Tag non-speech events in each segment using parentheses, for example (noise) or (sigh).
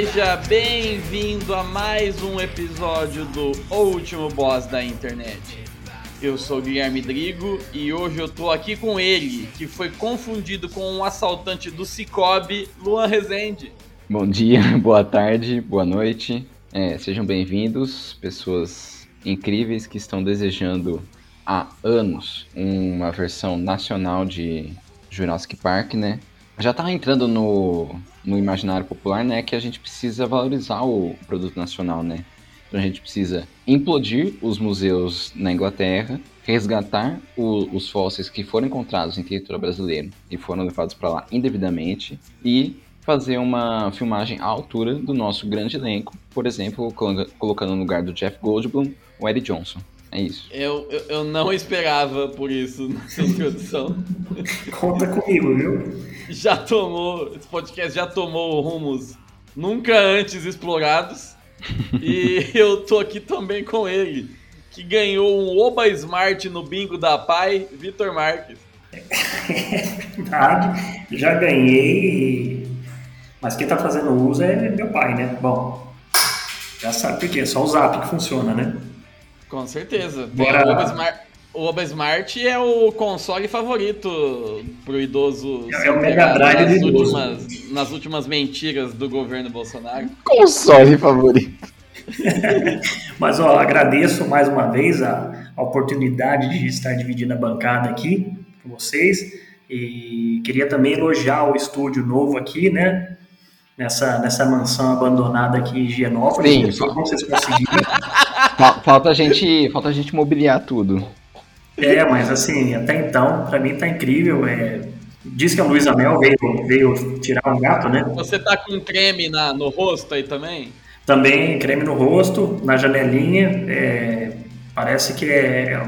Seja bem-vindo a mais um episódio do Último Boss da Internet. Eu sou Guilherme Drigo e hoje eu tô aqui com ele, que foi confundido com um assaltante do Cicobi, Luan Rezende. Bom dia, (laughs) boa tarde, boa noite. É, sejam bem-vindos, pessoas incríveis que estão desejando há anos uma versão nacional de Jurassic Park, né? Já tá entrando no, no imaginário popular, né, que a gente precisa valorizar o produto nacional, né? Então a gente precisa implodir os museus na Inglaterra, resgatar o- os fósseis que foram encontrados em território brasileiro e foram levados para lá indevidamente e fazer uma filmagem à altura do nosso grande elenco, por exemplo, colo- colocando no lugar do Jeff Goldblum o Eddie Johnson. É isso. Eu, eu, eu não esperava por isso nessa introdução. Conta comigo, viu? Já tomou, esse podcast já tomou rumos nunca antes explorados. E (laughs) eu tô aqui também com ele, que ganhou um Oba Smart no bingo da Pai, Vitor Marques. Verdade, (laughs) já ganhei. Mas quem tá fazendo uso é meu pai, né? Bom, já sabe por quê, é só o zap que funciona, né? Com certeza. Bora. O Oba Smart, o Oba Smart é o console favorito pro idoso. É o Mega Drive nas do idoso. últimas, nas últimas mentiras do governo Bolsonaro. Console favorito. (laughs) Mas ó, agradeço mais uma vez a, a oportunidade de estar dividindo a bancada aqui com vocês. E queria também elogiar o estúdio novo aqui, né? Nessa, nessa mansão abandonada aqui em Higienópolis. Sim. Não sei como vocês conseguiram. (laughs) Fal- Falta a gente, falta a gente mobiliar tudo. É, mas assim, até então, pra mim tá incrível. É... Diz que a Luísa Mel veio, veio tirar um gato, né? Você tá com creme na, no rosto aí também? Também creme no rosto, na janelinha. é, Parece que é.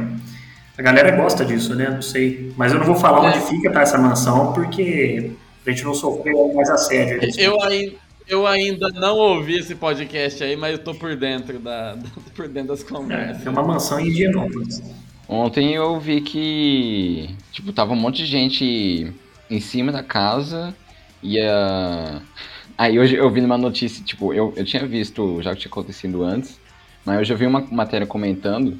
A galera gosta disso, né? Não sei. Mas eu não vou falar É. onde fica tá, essa mansão, porque a gente não sofrer mais assédio. Eu ainda, eu ainda não ouvi esse podcast aí, mas eu tô por dentro, da, (laughs) por dentro das conversas. É, uma mansão em Higienópolis. Ontem eu vi que, tipo, tava um monte de gente em cima da casa e a... Aí hoje eu vi numa notícia, tipo, eu, eu tinha visto já que tinha acontecido antes, mas hoje eu vi uma matéria comentando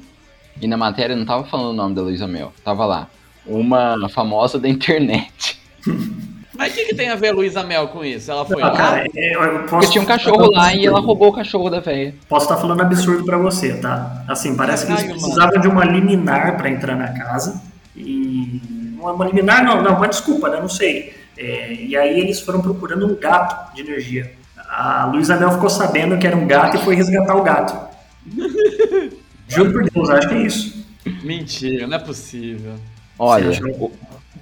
e na matéria não tava falando o nome da Luísa Mel, tava lá, uma famosa da internet. (laughs) Mas o que, que tem a ver a Luísa Mel com isso? Ela foi Ah, lá? cara, é, eu posso- Porque tinha um cachorro lá e ela roubou o cachorro da velha. Posso estar falando absurdo pra você, tá? Assim, parece que eles precisavam de uma liminar pra entrar na casa. E. Uma, uma liminar, não, não, uma desculpa, né? Não sei. É, e aí eles foram procurando um gato de energia. A Luísa Mel ficou sabendo que era um gato e foi resgatar o gato. (laughs) Juro por Deus, acho que é isso. Mentira, não é possível. Olha, o-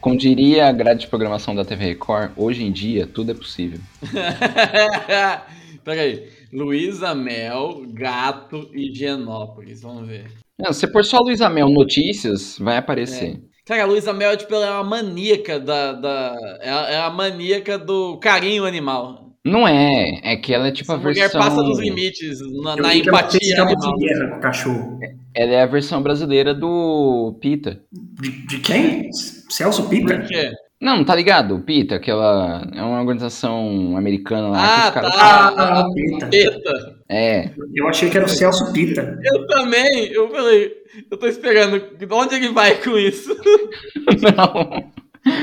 como diria a grade de programação da TV Record, hoje em dia tudo é possível. (laughs) Peraí. Luísa Mel, Gato e Higienópolis. Vamos ver. Não, se por só Luísa Mel Notícias, vai aparecer. Cara, a Luísa Mel, tipo, ela é uma maníaca da. da é, a, é a maníaca do carinho animal. Não é, é que ela é tipo a Essa mulher versão. passa dos limites na, na empatia animal. guerra com o cachorro. Ela é a versão brasileira do Pita. De, de quem? Celso Pita? Por quê? Não, tá ligado? O Pita, aquela. É uma organização americana lá. que Ah, os caras- tá. Ah, Pita. Peta. É. Eu achei que era o Celso Pita. Eu também. Eu falei, eu tô esperando. Onde ele vai com isso? (laughs) Não.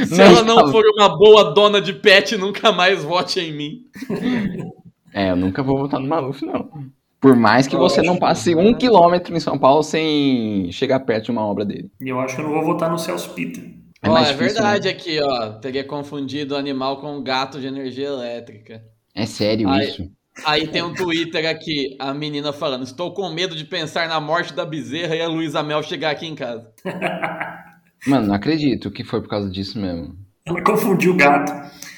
Se ela não for uma boa dona de pet, nunca mais vote em mim. É, eu nunca vou votar no Maluf, não. Por mais que você não passe um quilômetro em São Paulo sem chegar perto de uma obra dele. E eu acho que eu não vou votar no Celso Pita. É ó, é difícil, verdade aqui, ó. Teria confundido o animal com um gato de energia elétrica. É sério Ai. isso. Aí tem um Twitter aqui, a menina falando: Estou com medo de pensar na morte da bezerra e a Luísa Mel chegar aqui em casa. (laughs) Mano, não acredito que foi por causa disso mesmo. Ela confundiu o gato.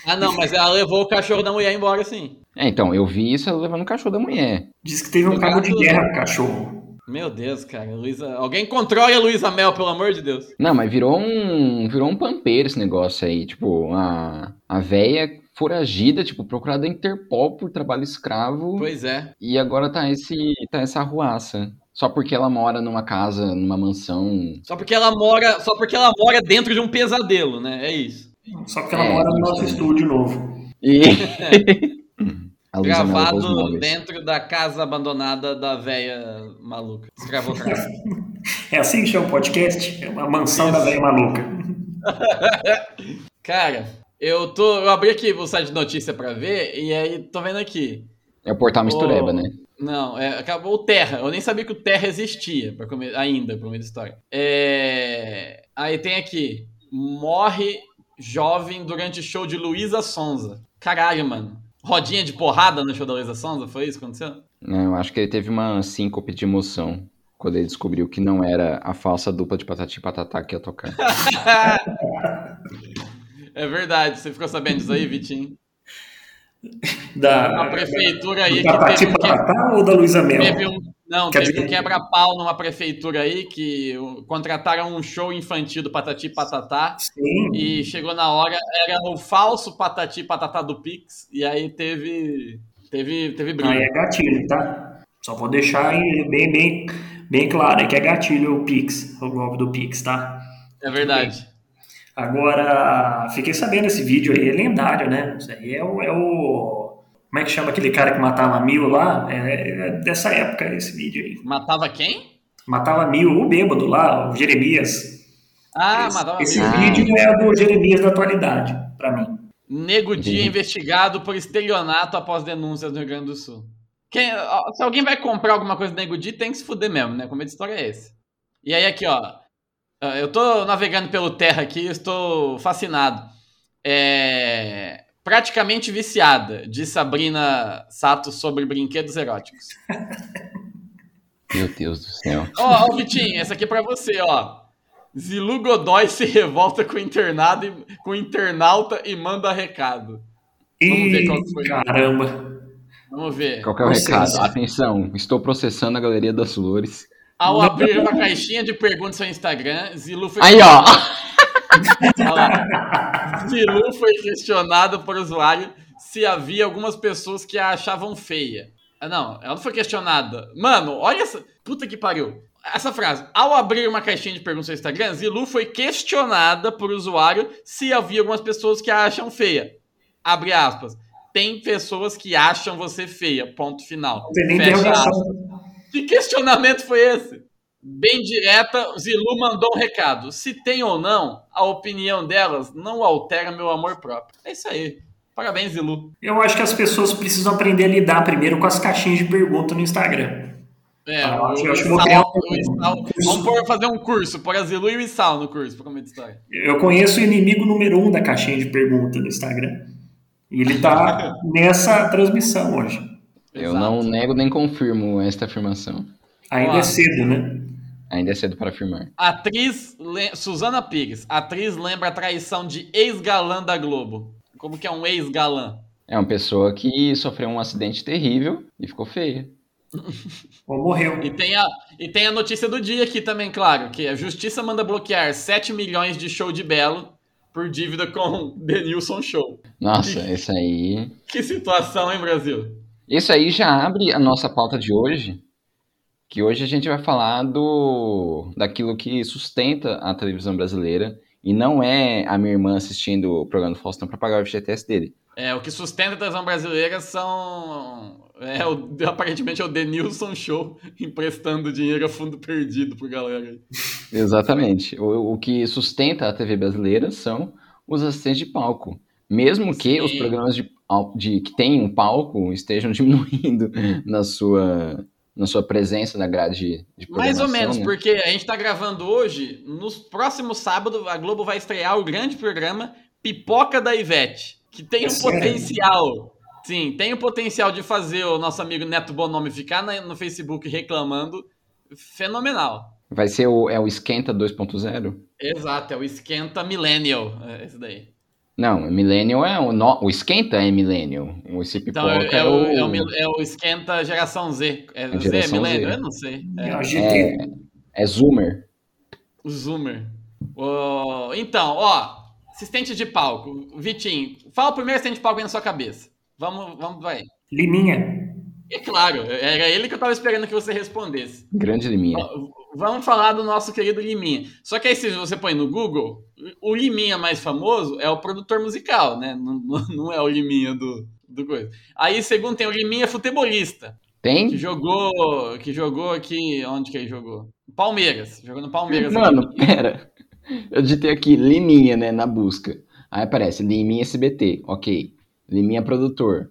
Ah, não, mas ela levou o cachorro da mulher embora, sim. É, então, eu vi isso ela levando o cachorro da mulher. Diz que teve um No cabo de guerra com o cachorro. Meu Deus, cara. Luísa... Alguém controle a Luísa Mel, pelo amor de Deus. Não, mas virou um. Virou um pampeiro esse negócio aí. Tipo, a, a véia foragida, tipo, procurada da Interpol por trabalho escravo. Pois é. E agora tá, esse, tá essa arruaça. Só porque ela mora numa casa, numa mansão. Só porque ela mora, só porque ela mora dentro de um pesadelo, né? É isso. Só porque ela É, mora no isso nosso estúdio novo. E. (laughs) Gravado dentro da casa abandonada da véia maluca. Escravocrata. É assim que chama o podcast? É uma mansão da velha maluca. (laughs) Cara, eu tô. Eu abri aqui o site de notícia pra ver, e aí tô vendo aqui. É o portal Mistureba, Ô, né? Não, é, acabou o Terra. Eu nem sabia que o Terra existia pra come- ainda, pra meio da história. É, Aí tem aqui. Morre jovem durante show de Luísa Sonza. Caralho, mano. Rodinha de porrada no show da Luísa Sonza? Foi isso que aconteceu? Não, eu acho que ele teve uma síncope de emoção quando ele descobriu que não era a falsa dupla de patati e patatá que ia tocar. (laughs) É verdade. Você ficou sabendo disso aí, Vitinho? Da, Uma prefeitura aí do que Patati teve um, que- Patatá ou da Luísa Mel? teve um- não, Quer teve dizer- um quebra-pau numa prefeitura aí que contrataram um show infantil do Patati Patatá. Sim. E chegou na hora, era o falso patati patatá do Pix, e aí teve. Teve, teve briga. Aí é gatilho, tá? Só vou deixar aí bem, bem, bem claro aí que é gatilho o Pix, o golpe do Pix, tá? É verdade. Agora, fiquei sabendo esse vídeo aí, é lendário, né? Isso aí é o, é o- Como é que chama aquele cara que matava mil lá? É, é dessa época esse vídeo aí. Matava quem? Matava mil, o bêbado lá, o Jeremias. Ah, esse matava esse mesmo. Ah. vídeo é do Jeremias da atualidade, pra mim. Nego Dia Entendi. investigado por estelionato após denúncias no Rio Grande do Sul. Quem- ó, se alguém vai comprar alguma coisa do Nego Dia, tem que se fuder mesmo, né? Como é de história é esse? E aí aqui, ó. Eu tô navegando pelo Terra aqui, estou fascinado. É... Praticamente viciada, diz Sabrina Sato sobre brinquedos eróticos. (laughs) Meu Deus do céu. Ó, ó, Vitinho, essa aqui é pra você, ó. Zilu Godoy se revolta com o internado e, com o internauta e manda recado. Vamos ver qual que foi. caramba. Vamos ver. Qual que é o recado? Atenção, estou processando a Galeria das Flores. Ao abrir uma caixinha de perguntas no Instagram, Zilu foi. Aí, ó! (laughs) Zilu foi questionado por usuário se havia algumas pessoas que a achavam feia. Ah, não, ela não foi questionada. Mano, olha essa. Puta que pariu. Essa frase. Ao abrir uma caixinha de perguntas no Instagram, Zilu foi questionada por usuário se havia algumas pessoas que a acham feia. Abre aspas. Tem pessoas que acham você feia. Ponto final. Não tem nem Fecha aspas. Que questionamento foi esse? Bem direta, Zilu mandou um recado. Se tem ou não, a opinião delas não altera meu amor próprio. É isso aí. Parabéns, Zilu. Eu acho que as pessoas precisam aprender a lidar primeiro com as caixinhas de pergunta no Instagram. É, Ah, o, eu acho que Isal- um o Isal-. Vamos pôr- fazer um curso, pôr a Zilu e o Isal no curso, pra comer de história. Eu conheço o inimigo número um da caixinha de pergunta no Instagram. E ele tá (laughs) nessa transmissão hoje. Eu Exato. não nego nem confirmo esta afirmação. Ainda é cedo, né? Ainda é cedo para afirmar. Atriz le- Suzana Pires. Atriz lembra a traição de ex-galã da Globo. Como que é um ex-galã? É uma pessoa que sofreu um acidente terrível e ficou feia. (laughs) Ou morreu. E tem, a, e tem a notícia do dia aqui também, claro, que a justiça manda bloquear 7 milhões de show de Belo por dívida com Denilson Show. Nossa, isso aí. Que situação, hein, Brasil? Isso aí já abre a nossa pauta de hoje. Que hoje a gente vai falar do daquilo que sustenta a televisão brasileira. E não é a minha irmã assistindo o programa do Faustão para pagar o FGTS dele. É, o que sustenta a televisão brasileira são. É, o, aparentemente é o Denilson Show (laughs) emprestando dinheiro a fundo perdido pro galera. aí. Exatamente. O, o que sustenta a TV brasileira são os assistentes de palco. Mesmo que Sim. os programas de, de- que têm um palco estejam (laughs) diminuindo na sua, na sua presença na grade de Mais ou menos, né? porque a gente tá gravando hoje, nos próximos sábados, a Globo vai estrear o grande programa Pipoca da Ivete, que tem É um sério? potencial. Sim, tem o potencial de fazer o nosso amigo Neto Bonomi ficar na- no Facebook reclamando. Fenomenal. Vai ser o, é o Esquenta 2.0? Exato, é o esquenta millennial, é esse daí. Não, Millennial é o, no, o esquenta é Millennial. Esse Então pipoca é, é, o, o, é, o, é o esquenta geração Z. É, Z é Geração milênio? Z. Eu não sei. É, É, o GT. é Zoomer. o Zoomer. Ô, então, ó, assistente de palco. Vitinho, fala o primeiro assistente de palco aí na sua cabeça. Vamos, vamos, vai. Liminha. E claro, era ele que eu tava esperando que você respondesse. Grande Liminha. Vamos falar do nosso querido Liminha. Só que aí, se você põe no Google, o Liminha mais famoso é o produtor musical, né? Não, não- é o Liminha do, do coisa. Aí, segundo, tem o Liminha futebolista, que Tem? jogou, que jogou aqui. Onde que ele jogou? Palmeiras. Jogou no Palmeiras. Mano, aqui. pera. Eu digitei aqui Liminha, né, na busca. Aí aparece Liminha SBT, ok. Liminha produtor,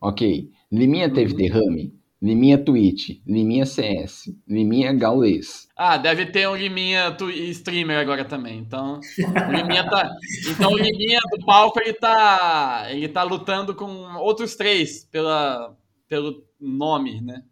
ok. Liminha teve Uhum. derrame. Liminha Twitch, Liminha CS, Liminha Gaulês. Ah, deve ter um Liminha streamer agora também. Então, o Liminha tá. Então o Liminha do palco ele tá. Ele tá lutando com outros três pela, pelo nome, né?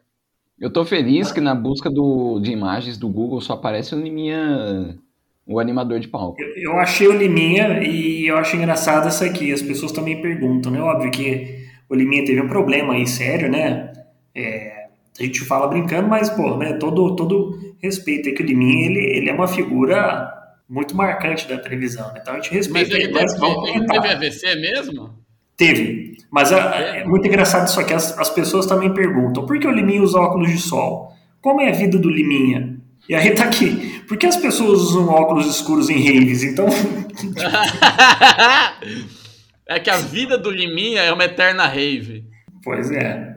Eu tô feliz que na busca do, de imagens do Google só aparece o Liminha, o animador de palco. Eu, eu achei o Liminha e eu acho engraçado essa aqui. As pessoas também perguntam, né? Óbvio que o Liminha teve um problema aí, sério, né? É, a gente fala brincando, mas, pô, né? Todo, todo respeito é que o Liminha, ele, ele é uma figura muito marcante da televisão, né? Então a gente Mas respeita ele ele, teve, mas vamos ele teve AVC mesmo? Teve. Mas a- é muito engraçado isso aqui. As, as pessoas também perguntam: por que o Liminha usa óculos de sol? Como é a vida do Liminha? E aí tá aqui. Por que as pessoas usam óculos escuros em raves? Então, (laughs) é que a vida do Liminha é uma eterna rave. pois é.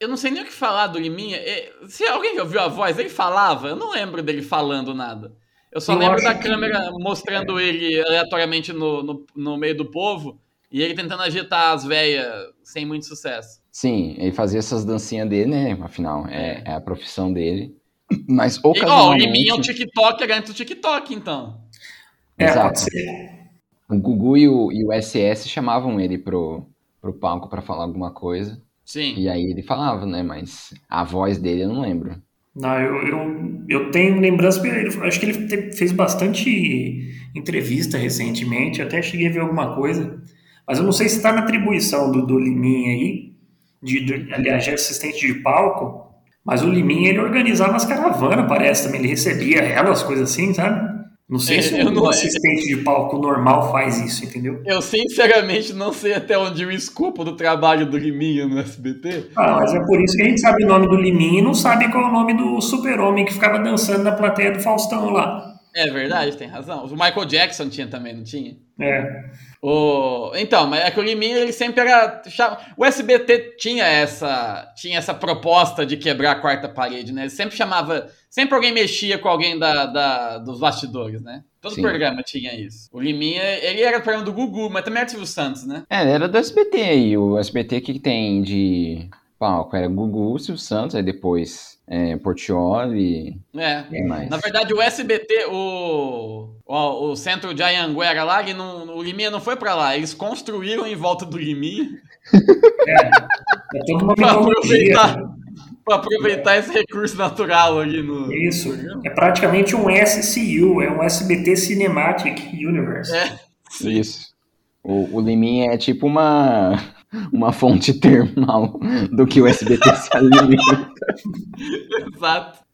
Eu não sei nem o que falar do Liminha. É, Se alguém ouviu a voz, ele falava. Eu não lembro dele falando nada. Eu só Eu lembro da que- câmera mostrando ele aleatoriamente no, no, no meio do povo e ele tentando agitar as velhas sem muito sucesso. Sim, ele fazia essas dancinhas dele, né? Afinal, é, é a profissão dele. Mas E, ó, o ocasionalmente... Liminha é o TikTok antes do TikTok, então. É, Exato. pode ser. O Gugu e o, e o SS chamavam ele pro, pro palco pra falar alguma coisa. Sim. E aí ele falava, né? Mas a voz dele eu não lembro. Não, eu, eu, eu tenho lembrança, ele- acho que ele te- fez bastante entrevista recentemente, até cheguei a ver alguma coisa, mas eu não sei se está na atribuição do, do Liminha aí, de, de- aliás, de assistente de palco, mas o Liminha ele organizava as caravanas, parece também, ele recebia elas, coisas assim, sabe? Não sei É, se um não- assistente de palco normal faz isso, entendeu? Eu sinceramente não sei até onde o escopo do trabalho do Liminha no SBT. Ah, mas é por isso que a gente sabe o nome do Liminha e não sabe qual é o nome do super-homem que ficava dançando na plateia do Faustão lá. É verdade, tem razão. O Michael Jackson tinha também, não tinha? É. O... Então, mas é que o Liminha ele sempre era. O SBT tinha essa, tinha essa proposta de quebrar a quarta parede, né? Ele sempre chamava. Sempre alguém mexia com alguém da, da- dos bastidores, né? Todo Sim. programa tinha isso. O Liminha, ele era o programa do Gugu, mas também era do Silvio Santos, né? É, ele era do SBT aí. O SBT que tem de palco era Gugu, Silvio Santos, aí depois é, Portioli É. e mais. Na verdade, o SBT, o, o, o centro de Anhanguera lá, ele não, o Liminha não foi pra lá. Eles construíram em volta do Liminha (laughs) É toda uma pra mitologia. aproveitar, pra aproveitar esse recurso natural ali no. Isso. É praticamente um SCU, é um SBT Cinematic Universe. É. Isso. O, o Liminha é tipo uma, uma fonte termal do que o SBT se alimenta. Exato.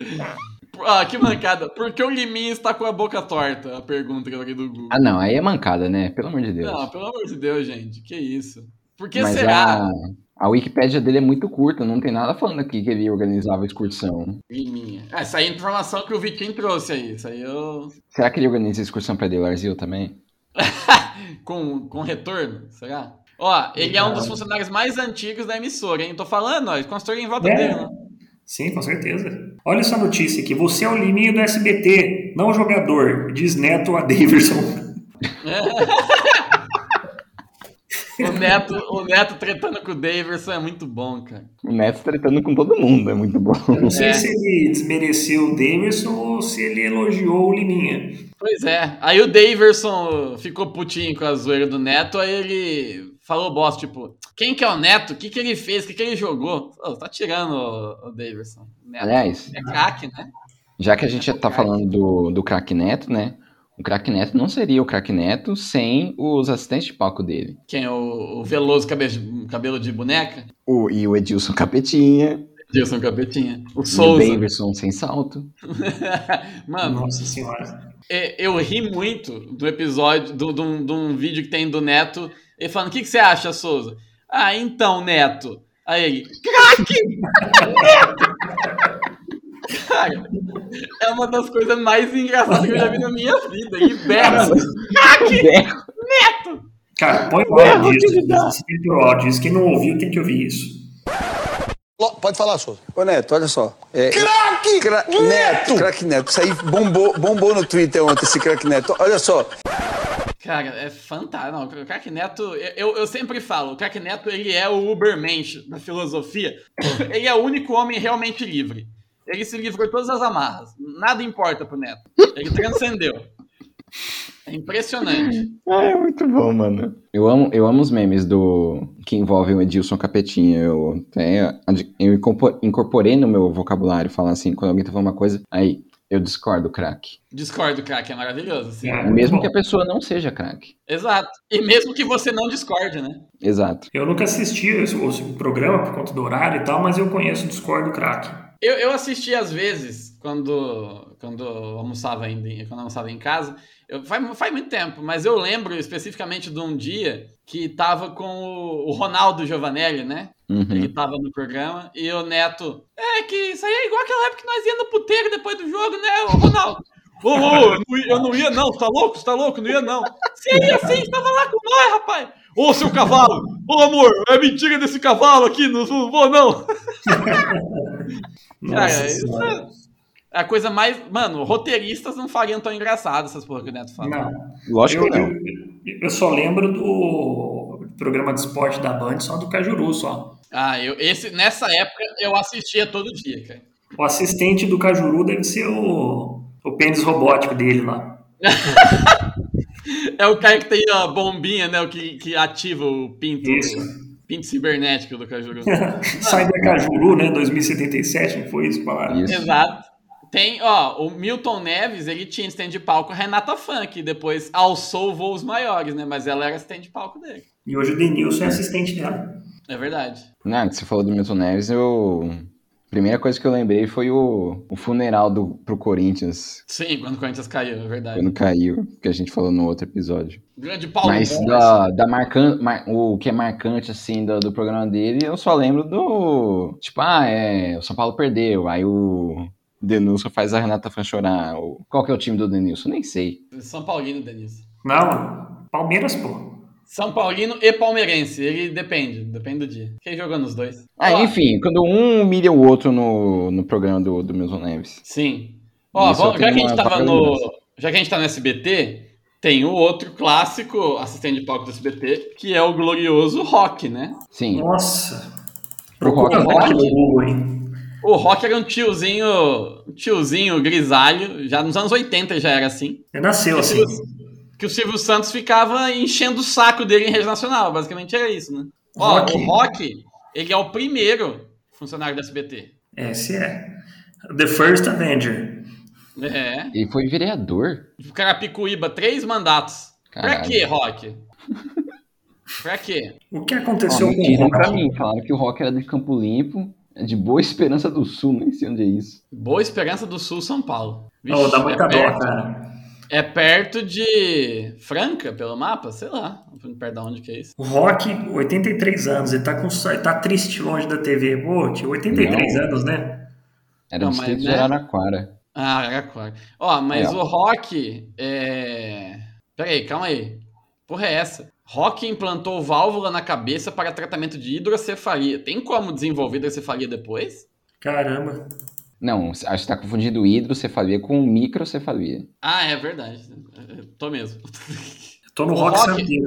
Ah, que mancada. Por que o Liminha está com a boca torta? A pergunta que eu aqui do Google. Ah, não, aí é mancada, né? Pelo amor de Deus. Não, pelo amor de Deus, gente. Que isso? Por que Mas será? a, a Wikipédia dele é muito curta, não tem nada falando aqui que ele organizava excursão. Liminha. Ah, Essa aí é a informação que o Vitinho trouxe aí. Isso aí eu. Será que ele organiza excursão pra Delarzil também? (laughs) com, com retorno? Será? Ó, ele é um dos funcionários mais antigos da emissora, hein? Tô falando, ó, construíram em volta É. dele, né? Sim, com certeza. Olha essa notícia aqui. Você é o Liminha do SBT, não jogador, diz Neto a Daverson. (laughs) O Neto, o Neto tretando com o Daverson é muito bom, cara. O Neto tretando com todo mundo, é muito bom. Eu não sei É. se ele desmereceu o Daverson ou se ele elogiou o Liminha. Pois é. Aí o Daverson ficou putinho com a zoeira do Neto, aí ele falou boss, tipo, quem que é o Neto? O que que ele fez? O que que ele jogou? Tá tirando o, o Daverson. O Neto Aliás, é craque, né? já que a gente já tá falando do, do craque Neto, né? O craque Neto não seria o craque Neto sem os assistentes de palco dele. Quem? O, o Veloso cabelo de, cabelo de boneca? O, e o Edilson Capetinha. Edilson Capetinha. O E o Souza. Davidson sem salto. (laughs) Mano, Nossa senhora. é, eu ri muito do episódio, de um vídeo que tem do Neto, ele falando, o que, que você acha, Souza? Ah, então, Neto. Aí ele, craque! Neto! Cara, (laughs) é uma das coisas mais engraçadas que eu já vi na minha vida. E berra, craque! Berro. Cara, põe o áudio disso. O áudio disso. Quem não ouviu tem que ouvir isso. Pode falar, Souza. Ô Neto, olha só. É, Craque cra- Neto! Neto, craque Neto. Isso aí bombou, bombou no Twitter ontem, esse craque Neto. Olha só. Cara, é fantástico. Não, o Crack Neto, eu, eu sempre falo, o Crack Neto ele é o Ubermensch da filosofia. (coughs) Ele é o único homem realmente livre. Ele se livrou de todas as amarras. Nada importa pro Neto. Ele transcendeu. É impressionante. (laughs) Ah, é muito bom, mano. Eu amo, eu amo os memes do que envolvem o Edilson Capetinha. Eu, até, eu incorpo- incorporei no meu vocabulário falar assim, quando alguém tá falando uma coisa, aí, eu discordo, craque. Discordo, craque, é maravilhoso. Assim. É. Mesmo bom. que a pessoa não seja craque. Exato. E mesmo que você não discorde, né? Exato. Eu nunca assisti o, o programa por conta do horário e tal, mas eu conheço o Discord do craque. Eu, eu assisti às vezes, quando, quando eu almoçava ainda, em- quando eu almoçava em casa, eu, faz, faz muito tempo, mas eu lembro especificamente de um dia que tava com o, o Ronaldo Giovanelli, né? Uhum. Ele tava no programa e o Neto, é que isso aí é igual aquela época que nós ia no puteiro depois do jogo, né, Ronaldo? (laughs) Ô, ô, eu não ia- eu não ia não, você tá louco? Você tá louco? Não ia não. Você ia sim, você tava lá com nós, rapaz. Ô, seu cavalo, ô amor, é mentira desse cavalo aqui, não, não vou não. (laughs) Nossa Cara, é a coisa mais. Mano, roteiristas não fariam tão engraçado essas porra que o Neto fala. Não. Lógico Eu, que não. eu, eu só lembro do programa de esporte da Band, só do Cajuru, só. Ah, eu, esse, nessa época eu assistia todo dia, cara. O assistente do Cajuru deve ser o, o pênis robótico dele lá. (laughs) É o cara que tem a bombinha, né? O que, que ativa o pinto. Isso. O pinto cibernético do Cajuru. Cyber (laughs) Cajuru, né? 2077, não foi isso? Falaram. Isso. Exato. Tem, ó, o Milton Neves, ele tinha stand de palco a Renata Fã, que depois alçou voos maiores, né? Mas ela era stand de palco dele. E hoje o Denilson é assistente dela. É verdade. Não, você falou do Milton Neves, eu. Primeira coisa que eu lembrei foi o, o funeral do, pro Corinthians, Sim, quando o Corinthians caiu, é verdade. quando caiu, que a gente falou no outro episódio. Grande Paulo Mas da, da marcan, mar- o que é marcante, assim, do, do programa dele, eu só lembro do. Tipo, ah, é. O São Paulo perdeu. Aí o Denilson faz a Renata Fan chorar. O- Qual que é o time do Denilson? Nem sei. São Paulino, Denise. Não, Palmeiras, pô. São Paulino e palmeirense. Ele depende, depende do dia. Quem jogou nos dois? Ah, enfim, quando um humilha o outro no, no programa do, do Milton Neves. Sim. Ó, eu já que a gente tava no. Já que a gente tá no SBT, tem o outro clássico assistente de palco do SBT, que é o glorioso Rock, né? Sim. Nossa. Pro Rock, Procura Rock. Hein? O Rock era um tiozinho. Um tiozinho grisalho. Já nos anos 80 já era assim. Ele nasceu o assim. Que o Silvio Santos ficava enchendo o saco dele em rede nacional. Basicamente era isso, né? Ó, Rock. o Rock, ele é o primeiro funcionário do SBT. Esse é. The First Avenger. É. Ele foi vereador. O Carapicuíba, três mandatos. Pra Caralho. quê, Rock? (laughs) pra quê? O que Ó, aconteceu com o mentiram pra Rock? mim. Falaram que o Rock era de Campo Limpo, é de Boa Esperança do Sul, nem sei onde é isso. Boa Esperança do Sul, São Paulo. Oh, dá é, muita dó, perto, cara. É perto de Franca, pelo mapa? Sei lá. Perto de onde que é isso. O Rock, 83 anos, ele tá, com, ele tá triste longe da TV. Pô, tio, 83 Não. anos, né? Era Não, do mas, distrito de né? Araraquara. Ah, Araquara. Ó, mas ó. o Rock é. Peraí, calma aí. Porra, é essa? Rock implantou válvula na cabeça para tratamento de hidrocefalia. Tem como desenvolver hidrocefalia depois? Caramba. Não, acho que você tá confundindo hidrocefalia com microcefalia. Ah, é verdade. Tô mesmo. (laughs) Eu tô no O Rock, Rock-.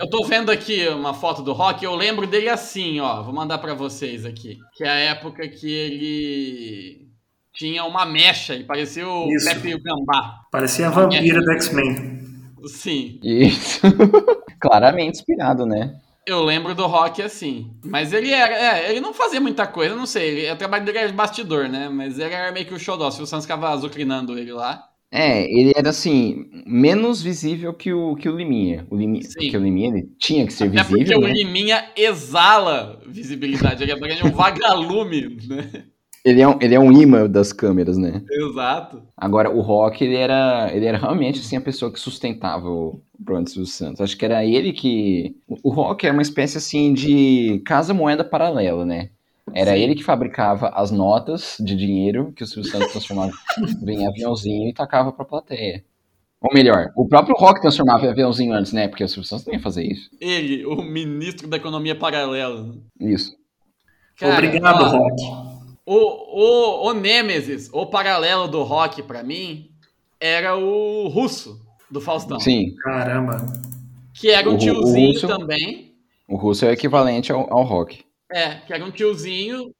Eu tô vendo aqui uma foto do Rock, eu lembro dele assim, ó. Vou mandar pra vocês aqui. Que é a época que ele tinha uma mecha e parecia o Isso. Pepe e o Gambá. Parecia a vampira do X-Men. Sim, Isso. (laughs) Claramente inspirado, né? Eu lembro do Rock assim. Mas ele era, é, ele não fazia muita coisa, não sei. Ele, o trabalho dele era de bastidor, né? Mas ele era meio que o xodó. Se o Santos ficava azucrinando ele lá. É, ele era assim, menos visível que o, que o Liminha. O Liminha Sim. porque o Liminha ele tinha que ser Até porque visível, o né? Liminha exala visibilidade. Ele é um vagalume, né? Ele é, um, ele é um imã das câmeras, né? Exato. Agora, o Rock, ele era, ele era realmente assim, a pessoa que sustentava o Bruno Silvio Santos. Acho que era ele que. O Rock era uma espécie assim de casa-moeda paralela, né? Era Sim. ele que fabricava as notas de dinheiro que o Silvio Santos transformava (laughs) em aviãozinho e tacava pra plateia. Ou melhor, o próprio Rock transformava em aviãozinho antes, né? Porque o Silvio Santos não ia fazer isso. Ele, o ministro da economia paralela. Isso. Cara, Obrigado, ó, Rock. O, o, o Nêmesis, o paralelo do rock pra mim, era o russo do Faustão. Sim, Caramba. Que era um O ru- o tiozinho russo- também. o russo é o equivalente ao, ao Rock. É, que era um tiozinho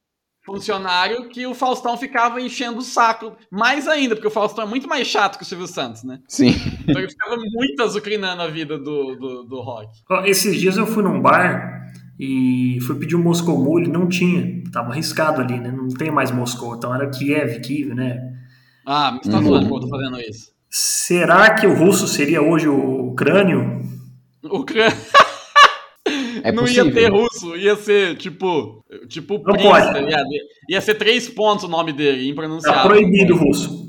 funcionário que o Faustão ficava enchendo o saco. Mais ainda, porque o Faustão é muito mais chato que o Silvio Santos, né? Sim. Então ele ficava muito azucrinando a vida do, do, do rock. Esses dias eu fui num bar e fui pedir um Moscou Mule, não tinha. Tava arriscado ali, né? Não tem mais Moscou, então era Kiev, Kiev, né? Ah, me está Uhum. zoando que eu tô fazendo isso. Será que o russo seria hoje o crânio? O crânio. (laughs) É não possível. ia ter russo, ia ser tipo. Tipo Não Prince, pode. tá ligado? Ia ser três pontos o nome dele, Tá impronunciável. proibido o russo.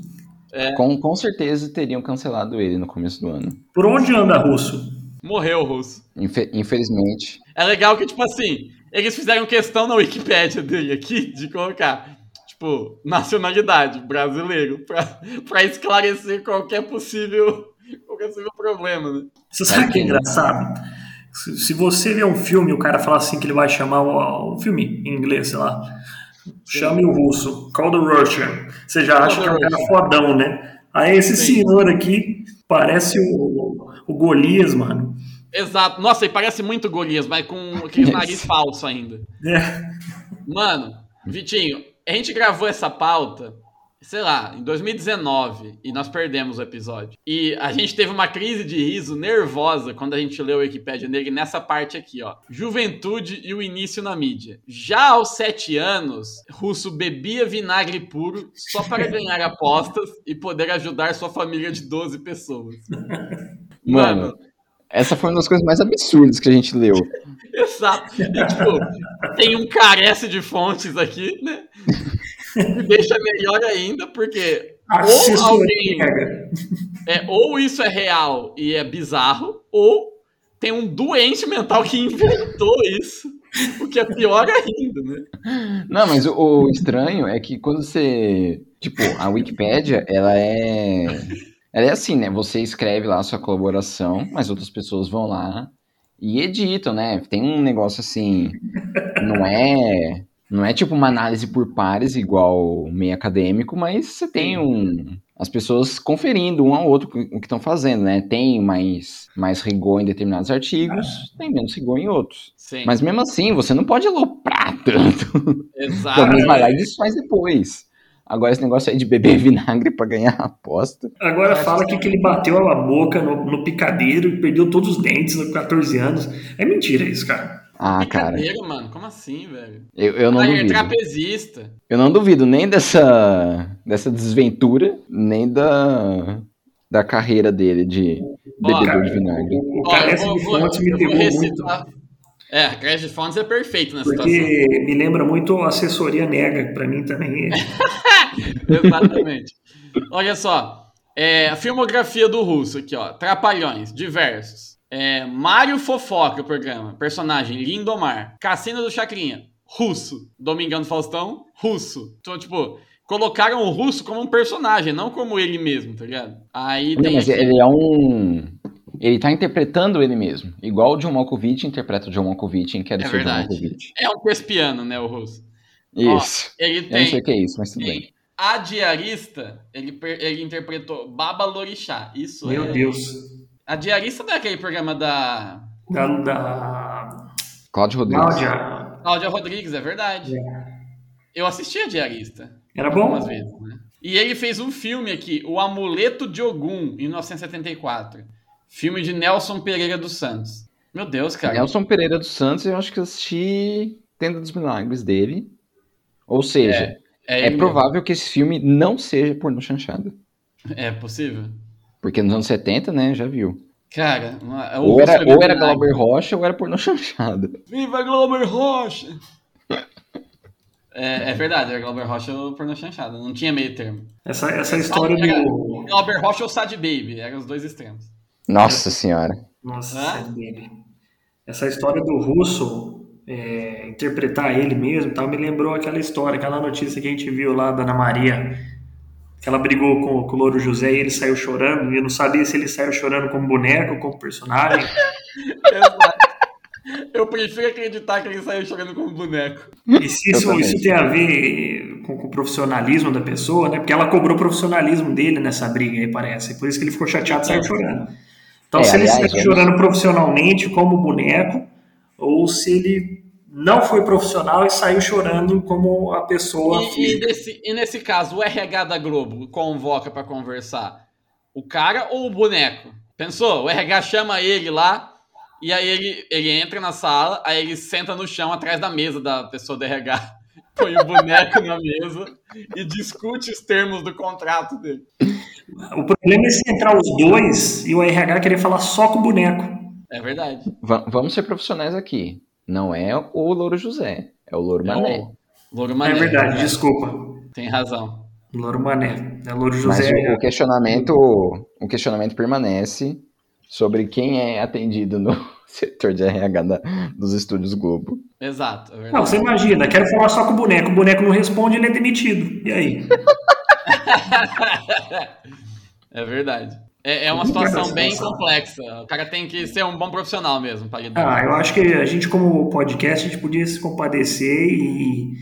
Com, com certeza teriam cancelado ele no começo do ano. Por onde anda russo? Morreu o russo. Infe- infelizmente. É legal que, tipo assim, eles fizeram questão na Wikipédia dele aqui de colocar, tipo, nacionalidade, brasileiro, pra, pra esclarecer qualquer possível, qualquer possível problema, né? Você sabe o que é engraçado? Se, se você vê um filme e o cara fala assim que ele vai chamar o, o filme em inglês, sei lá. Chame o russo, call the Russian. Você já acha que é um cara fodão, né? Aí esse Sim. senhor aqui parece o, o Golias, mano. Exato. Nossa, ele parece muito Golias, mas com aquele nariz falso ainda. É. Mano, Vitinho, a gente gravou essa pauta, sei lá, em 2019, e nós perdemos o episódio. E a gente teve uma crise de riso nervosa quando a gente leu a Wikipédia nele nessa parte aqui, ó. Juventude e o início na mídia. Já aos sete anos, Russo bebia vinagre puro só para (laughs) ganhar apostas e poder ajudar sua família de 12 pessoas. Mano, essa foi uma das coisas mais absurdas que a gente leu. (laughs) Exato. E, tipo, tem um carece de fontes aqui, né? Que deixa melhor ainda, porque ou alguém. É, ou isso é real e é bizarro, ou tem um doente mental que inventou isso. O que é pior ainda, né? Não, mas o, o estranho é que quando você. Tipo, a Wikipédia, ela é. Ela é assim, né? Você escreve lá a sua colaboração, mas outras pessoas vão lá e editam, né? Tem um negócio assim. Não é. Não é tipo uma análise por pares, igual meio acadêmico, mas você tem um. As pessoas conferindo um ao outro o que estão fazendo, né? Tem mais, mais rigor em determinados artigos, tem menos rigor em outros. Sim, Mas mesmo assim, você não pode aloprar (laughs) tanto. exato. Pelo menos vai lá e desfaz depois. Agora esse negócio aí de beber vinagre pra ganhar a aposta. Agora fala aqui que ele bateu a boca no, no picadeiro e perdeu todos os dentes aos 14 anos. É mentira isso, cara. Ah, cara, Brincadeira, mano. Como assim, velho? eu, eu não Ah, ele é duvido. trapezista. Eu não duvido nem dessa, dessa desventura, nem da, da carreira dele de bebedor cara, de vinagre. O Ó, Carece eu vou, vou- me eu vou recitar. É, a Crash de Fontes é perfeito nessa situação. Porque me lembra muito a assessoria nega, pra mim também. é. (laughs) Exatamente. Olha só. É, a filmografia do russo aqui, ó. Trapalhões, diversos. É, Mário Fofoca, o programa. Personagem Lindomar. Cassina do Chacrinha. Russo. Domingão do Faustão. Russo. Então, tipo, colocaram o russo como um personagem, não como ele mesmo, tá ligado? Aí Não, tem. mas aqui- ele é um. Ele tá interpretando ele mesmo. Igual o John Malkovich interpreta o John Malkovich em Quero É Ser John. Malkovich. É um thespiano, né, o russo. Ó, Isso. Ele Eu não tem. sei o que é isso, mas tudo bem. tem a diarista, ele, per- ele interpretou Baba Lorixá. Isso Meu é. Deus. A diarista não é aquele programa da Da, da Cláudio Rodrigues. Cláudia. Cláudia Rodrigues, é verdade. Eu assisti a diarista Era bom? algumas vezes, né? E ele fez um filme aqui, O Amuleto de Ogum, em 1974. Filme de Nelson Pereira dos Santos. Meu Deus, cara. Nelson Pereira dos Santos, eu acho que eu assisti Tenda dos Milagres dele. Ou seja, É é, mesmo. provável que esse filme não seja pornô chanchada. É possível? Porque nos anos 70, né, já viu. Cara, uma- o Ou era, ou era. Glauber Rocha ou era pornô chanchada. Viva Glauber Rocha! É, é verdade, era Glauber Rocha ou pornô chanchada. Não tinha meio termo. Essa, essa história do. Glauber Rocha ou Sad Baby, eram os dois extremos. Nossa senhora. Nossa, Baby. Essa história do russo é, interpretar ele mesmo e tal, me lembrou aquela história, aquela notícia que a gente viu lá da Ana Maria, que ela brigou com, com o Louro José e ele saiu chorando, e eu não sabia se ele saiu chorando como boneco, como personagem. (laughs) Exato. Eu prefiro acreditar que ele saiu jogando como boneco. E se isso, isso tem a ver com, com o profissionalismo da pessoa, né? Porque ela cobrou o profissionalismo dele nessa briga aí, parece. Por isso que ele ficou chateado e saiu chorando. Então, É, se ele aliás, saiu vamos- chorando profissionalmente como boneco, ou se ele não foi profissional e saiu chorando como a pessoa E, e nesse, e nesse caso, o RH da Globo convoca pra conversar o cara ou o boneco? Pensou? O RH chama ele lá e aí ele, ele entra na sala, aí ele senta no chão atrás da mesa da pessoa do RH, (laughs) põe o boneco na mesa e discute os termos do contrato dele. O problema é se entrar os dois e o RH querer falar só com o boneco. É verdade. Va- vamos ser profissionais aqui. Não é o Louro José, é o Louro Mané. É o Louro É Mané. verdade, desculpa. Tem razão. Louro Mané. É Louro Mas José. o, o questionamento, o questionamento permanece sobre quem é atendido no (laughs) setor de RH da- dos estúdios Globo. Exato. É Não, você imagina, quero falar só com o boneco. O boneco não responde, ele é demitido. E aí? (laughs) (laughs) É verdade. É, é uma situação bem complexa. O cara tem que ser um bom profissional mesmo para lidar. Ah, eu acho que a gente, como podcast, a gente podia se compadecer e,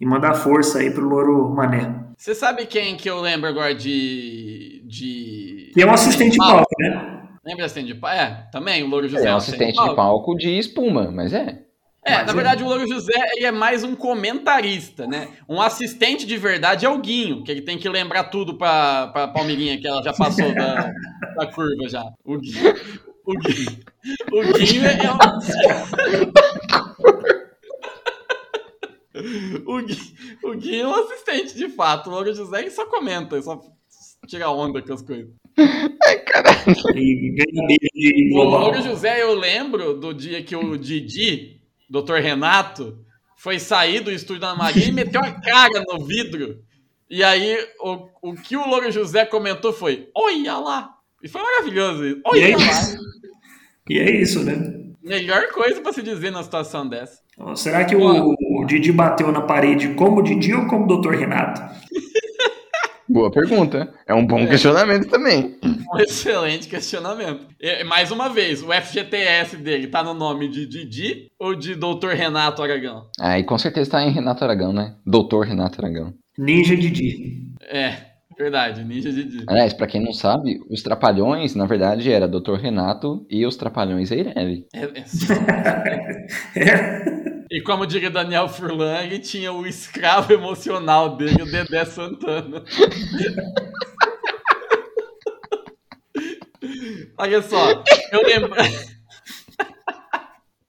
e mandar força aí pro Louro Mané. Você sabe quem que eu lembro agora de. de... Que é um assistente de palco, né? Lembra assistente de palco? É, também, o Louro José. É é um assistente de palco de espuma, mas é. É, Mas na é- verdade, o Louro José ele é mais um comentarista, né? Um assistente de verdade é o Guinho, que ele tem que lembrar tudo pra, pra Palmeirinha, que ela já passou da, da curva já. O Guinho. O Guinho, o Guinho é um. (laughs) O Gui, o Gui é um assistente, de fato. O Louro José ele só comenta, ele só tira onda com as coisas. Dele de O. Louro José, eu lembro do dia que o Didi, Dr. Renato, foi sair do estúdio da Maria e meteu a cara no vidro. E aí, o, o que o Louro José comentou foi: Olha lá! E foi maravilhoso isso. E é Olha lá! isso. E é isso, né? Melhor coisa pra se dizer numa situação dessa. Será que o, o Didi bateu na parede como Didi ou como Dr. Renato? Boa pergunta. É um bom questionamento também. Um excelente questionamento. E, mais uma vez, o FGTS dele tá no nome de Didi ou de Dr. Renato Aragão? Aí com certeza tá em Renato Aragão, né? Doutor Renato Aragão. Ninja Didi. É, verdade, Ninja Didi. Aliás, pra quem não sabe, os Trapalhões, na verdade, era Doutor Renato e os Trapalhões Eireli. É, é (laughs) É. E como diria Daniel Furlan, ele tinha o escravo emocional dele, o Dedé Santana. (laughs) Olha só, eu lembrei.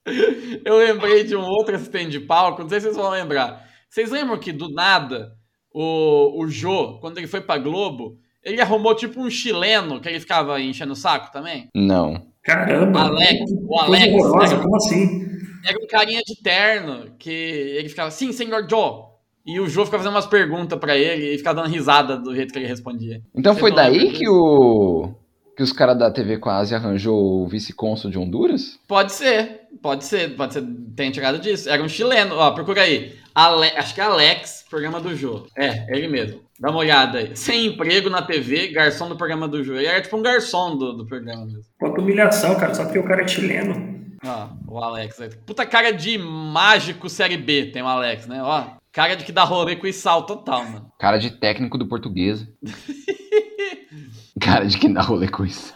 (laughs) eu lembrei de um outro assistente de palco, não sei se vocês vão lembrar. Vocês lembram que do nada o, o Jô, quando ele foi pra Globo, ele arrumou tipo um chileno que ele ficava enchendo o saco também? Não. Caramba. Alex, o Alex, horrorosa, né? como assim? Era um carinha de terno, que ele ficava, sim, senhor Joe. E o Joe ficava fazendo umas perguntas pra ele e ficava dando risada do jeito que ele respondia. Então Você foi daí que o que os caras da TV quase arranjou o vice-cônsul de Honduras? Pode ser, pode ser, pode ser, tem tirado disso. Era um chileno, ó, procura aí. Ale- acho que é Alex, programa do Jô. É, ele mesmo. Dá uma olhada aí. Sem emprego na TV, garçom do programa do Jô. Ele era tipo um garçom do, do programa mesmo. Quanta humilhação, cara, só porque o cara é chileno. Ó, o Alex. Puta cara de mágico série B, tem o Alex, né? Ó, cara de que dá rolê com sal total, mano. Cara de técnico do português. (laughs) cara de que dá rolê com isso.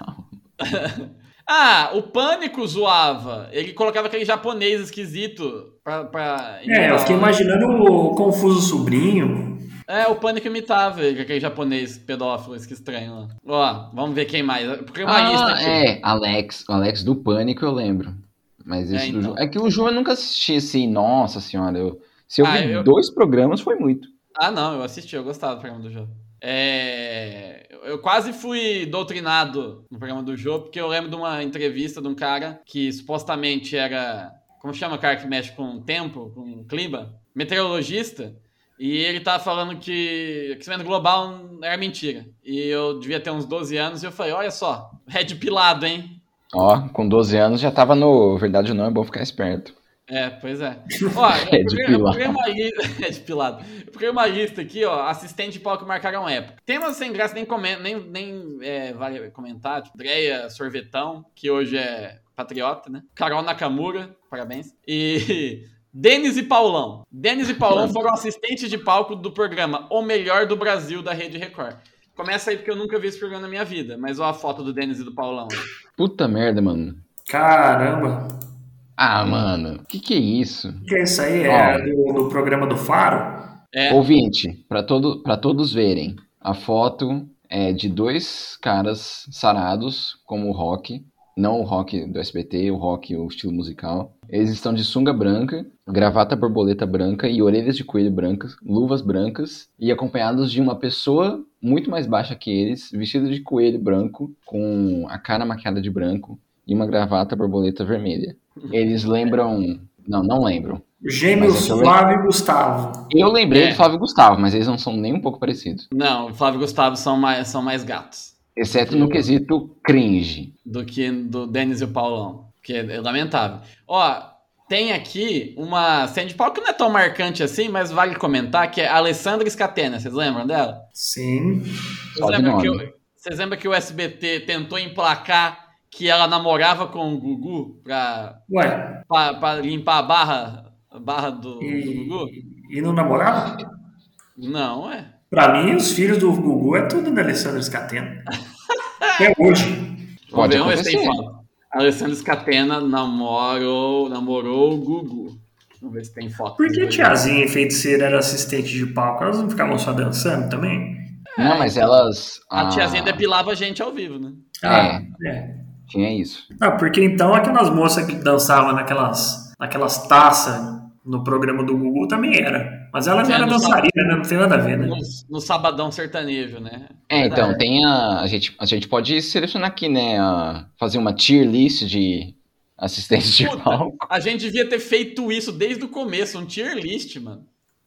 (laughs) Ah, o Pânico zoava. Ele colocava aquele japonês esquisito pra. pra É, eu fiquei imaginando o confuso sobrinho. É, o Pânico imitava ele, aquele japonês pedófilo, esse que estranho lá. Ó, vamos ver quem mais. Porque uma lista Ah, aqui. é, Alex. O Alex do Pânico eu lembro. Mas esse É, do então. Ju... É que o Ju eu nunca assisti assim, nossa senhora. Eu... Se eu Ah, vi eu- dois programas, foi muito. Ah, não, eu assisti, eu gostava do programa do jogo. É, eu quase fui doutrinado no programa do jogo, porque eu lembro de uma entrevista de um cara que supostamente era. Como chama o cara que mexe com tempo, com clima? Meteorologista. E ele tava falando que aquecimento global era mentira. E eu devia ter uns 12 anos e eu falei: olha só, red pilado, hein? Ó, com 12 anos já tava no Verdade Não, é bom ficar esperto. É, pois é. (laughs) Ó, É eu de peguei- eu pilado. peguei uma lista. (laughs) É de pilado. Eu peguei uma lista aqui, ó. Assistente de palco que marcaram época. Temas sem graça, nem, comen nem, nem é, vale comentar. Tipo, Andréia Sorvetão, que hoje é patriota, né? Carol Nakamura, parabéns. E. (laughs) Denis e Paulão. Denis e Paulão foram assistentes de palco do programa O Melhor do Brasil da Rede Record. Começa aí porque eu nunca vi esse programa na minha vida, mas ó a foto do Denis e do Paulão. Puta merda, mano. Caramba. Ah, mano, que que é isso? O que é isso aí? É do, do programa do Faro? É. Ouvinte, pra todo, pra todos verem, a foto é de dois caras sarados, como o rock, não o rock do SBT, o rock, o estilo musical. Eles estão de sunga branca, gravata borboleta branca e orelhas de coelho brancas, luvas brancas, e acompanhados de uma pessoa muito mais baixa que eles, vestida de coelho branco, com a cara maquiada de branco e uma gravata borboleta vermelha. Eles lembram. Não, não lembram. Gêmeos é Flávio e Gustavo. Eu lembrei É. do Flávio Gustavo, mas eles não são nem um pouco parecidos. Não, o Flávio e Gustavo são mais, são mais gatos. Exceto no quesito cringe. do que do Denis e o Paulão, que é lamentável. Ó, tem aqui uma cena de palco que não é tão marcante assim, mas vale comentar, que é a Alessandra Scatena, vocês lembram dela? Sim. Vocês lembram, que o, vocês lembram que o SBT tentou emplacar que ela namorava com o Gugu pra, Ué, pra, pra limpar a barra, a barra do, do e, Gugu? e não namorava? Não, é. Pra mim, os filhos do Gugu é tudo da Alessandra Scatena. Até hoje. Vamos Pode ver, vamos ver se tem acontecer. foto. A Alessandra Scatena namorou, namorou o Gugu. Vamos ver se tem foto. Por que tiazinha e feiticeira era assistente de palco? Elas não ficavam só dançando também? Não, mas elas. A ah, tiazinha depilava a gente ao vivo, né? Ah, é. Tinha isso. Ah, porque então aquelas moças que dançavam naquelas, naquelas taças no programa do Gugu também era. Mas ela já É, era no dançarina, né? Não tem nada a ver, né? No, no sabadão sertanejo, né? É, então, É. tem a. A gente, a gente pode selecionar aqui, né? a- fazer uma tier list de assistentes de palco. a gente devia ter feito isso desde o começo, um tier list, mano.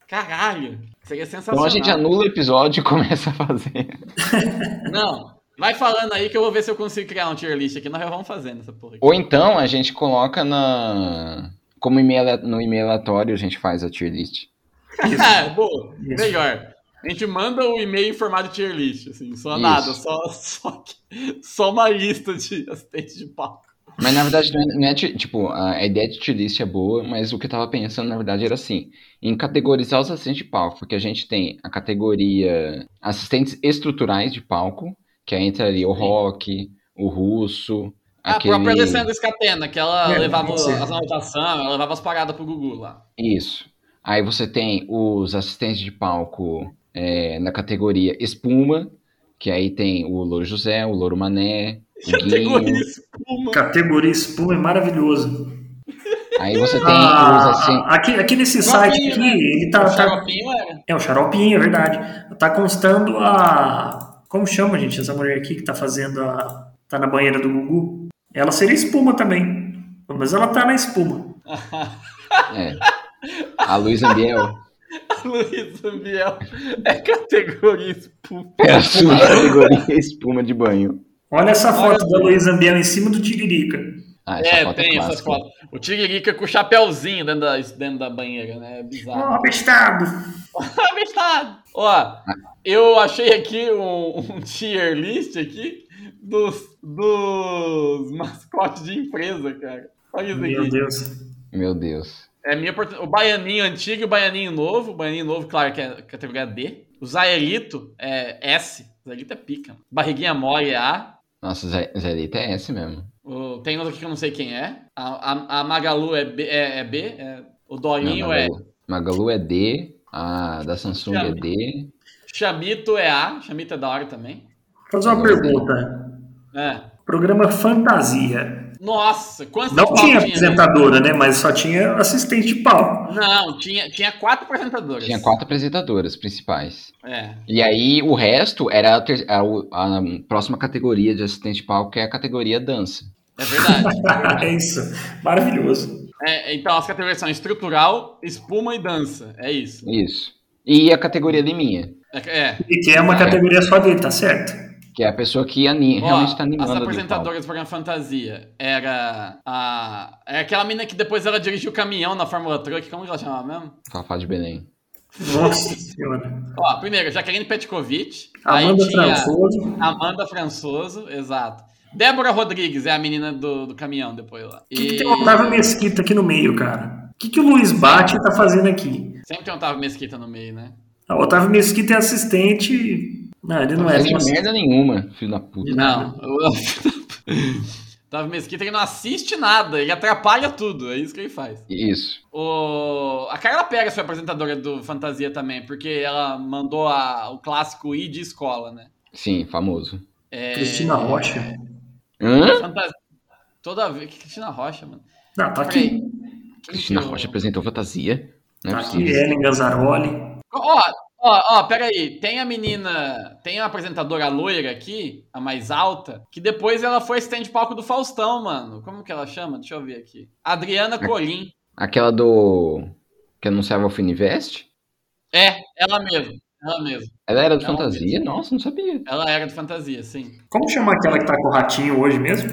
Caralho, seria sensacional. Então a gente anula o episódio e começa a fazer. Não, vai falando aí que eu vou ver se eu consigo criar um tier list aqui. Nós já vamos fazendo essa porra aqui. Ou então a gente coloca na. Como e-mail, no e-mail aleatório a gente faz a tier list. (laughs) Ah, boa, Isso. melhor. A gente manda o e-mail em formato tier list, assim, só Isso. nada, só, só, só uma lista de (laughs) assistentes de palco. Mas na verdade, não é, é ti- tipo, a ideia de tier list é boa, mas o que eu tava pensando na verdade era assim, em categorizar os assistentes de palco, porque a gente tem a categoria assistentes estruturais de palco, que aí entraria o Sim. rock, o russo, A aquele... própria Alessandra Scatena, que ela É, levava as anotações, ela levava as paradas pro Gugu lá. Isso. Aí você tem os assistentes de palco é, na categoria espuma, que aí tem o Louro José, o Louro Mané, o (laughs) Categoria Guinho. espuma. Categoria espuma é maravilhoso. Aí você tem Ah, os assim... aqui, aqui nesse Xaropinho, site aqui, né? ele tá, o tá. É o xaropinho, é verdade. Tá constando a. Como chama, gente, essa mulher aqui que tá fazendo a. Tá na banheira do Gugu? Ela seria espuma também. Mas ela tá na espuma. É, a Luísa Biel. Luiz (laughs) Ambiel é categoria espuma. É a sua categoria espuma de banho. Olha essa Olha foto da só. Luísa Ambiel em cima do Tiririca. Ah, essa É, foto tem é essas clássica. fotos. O Tiririca com o chapéuzinho dentro da, dentro da banheira, né? É Ó, bizarro. abestado. (laughs) Abestado. Ó, eu achei aqui um, um tier list aqui dos, dos mascotes de empresa, cara. Olha isso Meu aqui. Deus. Meu Deus. É minha oportun- O Baianinho antigo e o Baianinho novo. O Baianinho novo, claro, que é categoria D. O Zaelito é S. O Zaelito é pica. Barriguinha mole é A. Nossa, Zé Leite é esse mesmo. O- tem outro aqui que eu não sei quem é. A, a, a Magalu é B. É, é B. é- o Dolinho Não, é. Magalu. Magalu é D, a da Samsung é. D. Chamito é A. Chamito é da hora também. Vou fazer uma pergunta. É. Programa Fantasia. Nossa, quantos Não tinha apresentadora, né? Mas só tinha assistente de palco. Não, tinha, tinha quatro apresentadores. Tinha quatro apresentadoras principais. É. E aí o resto era a, ter- a- a próxima categoria de assistente de palco, que é a categoria dança. É verdade. (laughs) é isso. Maravilhoso. É, então as categorias são estrutural, espuma e dança. É isso. Isso. E a categoria liminha, É. é. E que é uma categoria só dele, tá certo? que é a pessoa que ani- Ó, realmente está as animando palco. apresentadoras do programa Fantasia era a. É aquela menina que depois ela dirigiu o caminhão na Fórmula Truck. Como que ela chamava mesmo? Fafá de Belém. Nossa senhora. Ó, primeiro, Jaqueline Petkovic. Amanda aí tinha Françoso. Amanda Françoso, exato. Débora Rodrigues é a menina do, do caminhão depois lá. O que, que tem o Otávio Mesquita aqui no meio, cara? O que, que o Luiz Bate tá fazendo aqui? sempre tem um Otávio Mesquita no meio, né? Ah, O Otávio Mesquita é assistente. Não, ele não Não é. merda nenhuma, filho da puta. Não. (laughs) Otávio Mesquita ele não assiste nada, ele atrapalha tudo, é isso que ele faz. Isso. O... A Carla Pérez foi apresentadora do Fantasia também, porque ela mandou a- o clássico I de escola, né? Sim, famoso. É... Cristina Rocha. Hã? Fantasia... Toda vez. Que Cristina Rocha, mano. Não, tá aqui. Cristina que eu- Rocha apresentou fantasia. Não é Tá aqui, possível. Ellen Gazzaroli. Ó, ó, ó, peraí. Tem a menina. Tem a apresentadora loira aqui, a mais alta, que depois ela foi assistente de palco do Faustão, mano. Como que ela chama? Deixa eu ver aqui. Adriana Colim. Aquela do. que anunciava o Fininvest? É, ela mesma. Ela mesma. Ela era de Não, fantasia? Nossa, não sabia. Ela era de fantasia, sim. Como chama aquela que tá com o ratinho hoje mesmo?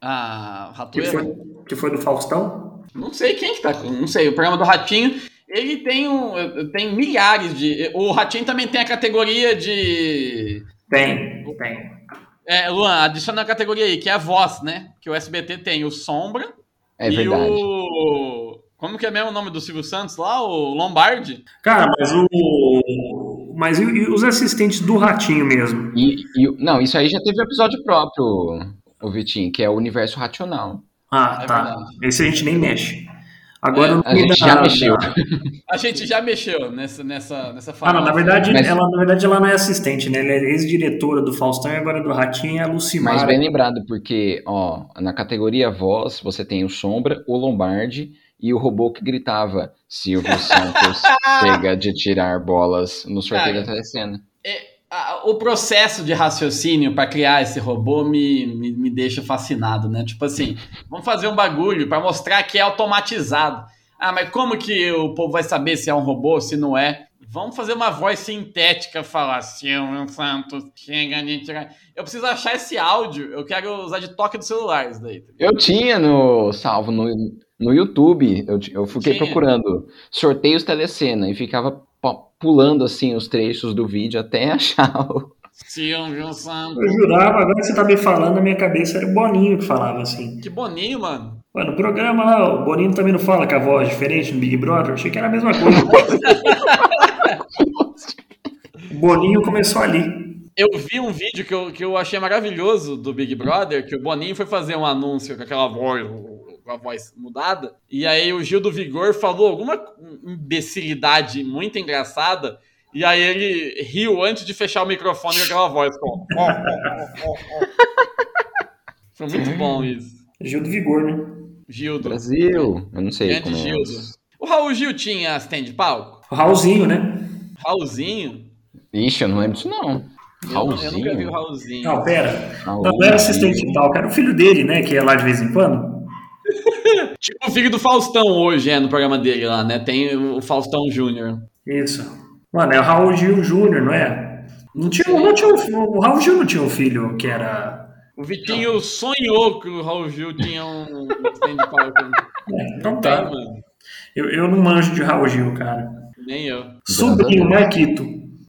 A Que Ratoeira. foi, que foi do Faustão? Não sei quem que tá. Não sei. O programa do Ratinho. Ele tem, um, tem milhares de. O Ratinho também tem a categoria de. Tem, tem. É, Luan, adiciona a categoria aí, que é a voz, né? Que o SBT tem o Sombra É e verdade. o. Como que é mesmo o nome do Silvio Santos lá? O Lombardi? Cara, mas o. Mas e, e os assistentes do ratinho mesmo? E, e- não, isso aí já teve um episódio próprio, o Vitinho, que é o universo racional. Ah, É tá. verdade. Esse a gente nem mexe. Agora É, A gente da- já mexeu. A gente já mexeu nessa, nessa, nessa Ah, não, na verdade, Mas- ela, na verdade, ela não é assistente, né? Ela é ex-diretora do Faustão e agora do Ratinho é a Lucimara. Mas bem lembrado, porque, ó, na categoria voz, você tem o Sombra, o Lombardi e o robô que gritava Silvio Santos (laughs) chega de tirar bolas no sorteio Cara, da telecena. Ah, o processo de raciocínio para criar esse robô me, me, me deixa fascinado, né? Tipo assim, vamos fazer um bagulho para mostrar que é automatizado. Ah, mas como que o povo vai saber se é um robô, se não é? Vamos fazer uma voz sintética falar Silvio Santos, chega de tirar. Eu preciso achar esse áudio, eu quero usar de toque do celular isso daí. Eu tinha no salvo no, no YouTube, eu, eu fiquei Tinha. procurando sorteios telecena e ficava pu- pulando assim os trechos do vídeo até (laughs) achar o. Silvio Santos. Eu jurava, agora que você tá me falando, na minha cabeça era o Boninho que falava assim. Que boninho, mano. Ué, no programa lá, o Boninho também não fala com a voz diferente no Big Brother? Eu achei que era a mesma coisa. (laughs) o Boninho começou ali. Eu vi um vídeo que eu, que eu achei maravilhoso do Big Brother, que o Boninho foi fazer um anúncio com aquela voz, com a voz mudada, e aí o Gil do Vigor falou alguma imbecilidade muito engraçada, e aí ele riu antes de fechar o microfone com aquela voz. Com... Foi muito bom isso. Gil do Vigor, né? Gildo. Brasil! Eu não sei Grande como é. Gildo. O Raul Gil tinha stand de palco? O Raulzinho, né? Raulzinho? Ixi, eu não lembro disso não. Eu, não- eu nunca vi o Raulzinho. Raulzinho. Não, pera. Raul, Não, era assistente de palco, era o filho dele, né? Que ia lá de vez em quando. (laughs) Tipo o filho do Faustão hoje, é, no programa dele lá, né? Tem o Faustão Júnior. Isso. Mano, é o Raul Gil Júnior, não é? Não tinha, não tinha um, o Raul Gil não tinha um filho que era. O Vitinho sonhou que o Raul Gil tinha um stand. (laughs) É, então Tem, tá. mano. Eu, eu não manjo de Raul Gil, cara. Nem eu. Sobrinho, Marquito.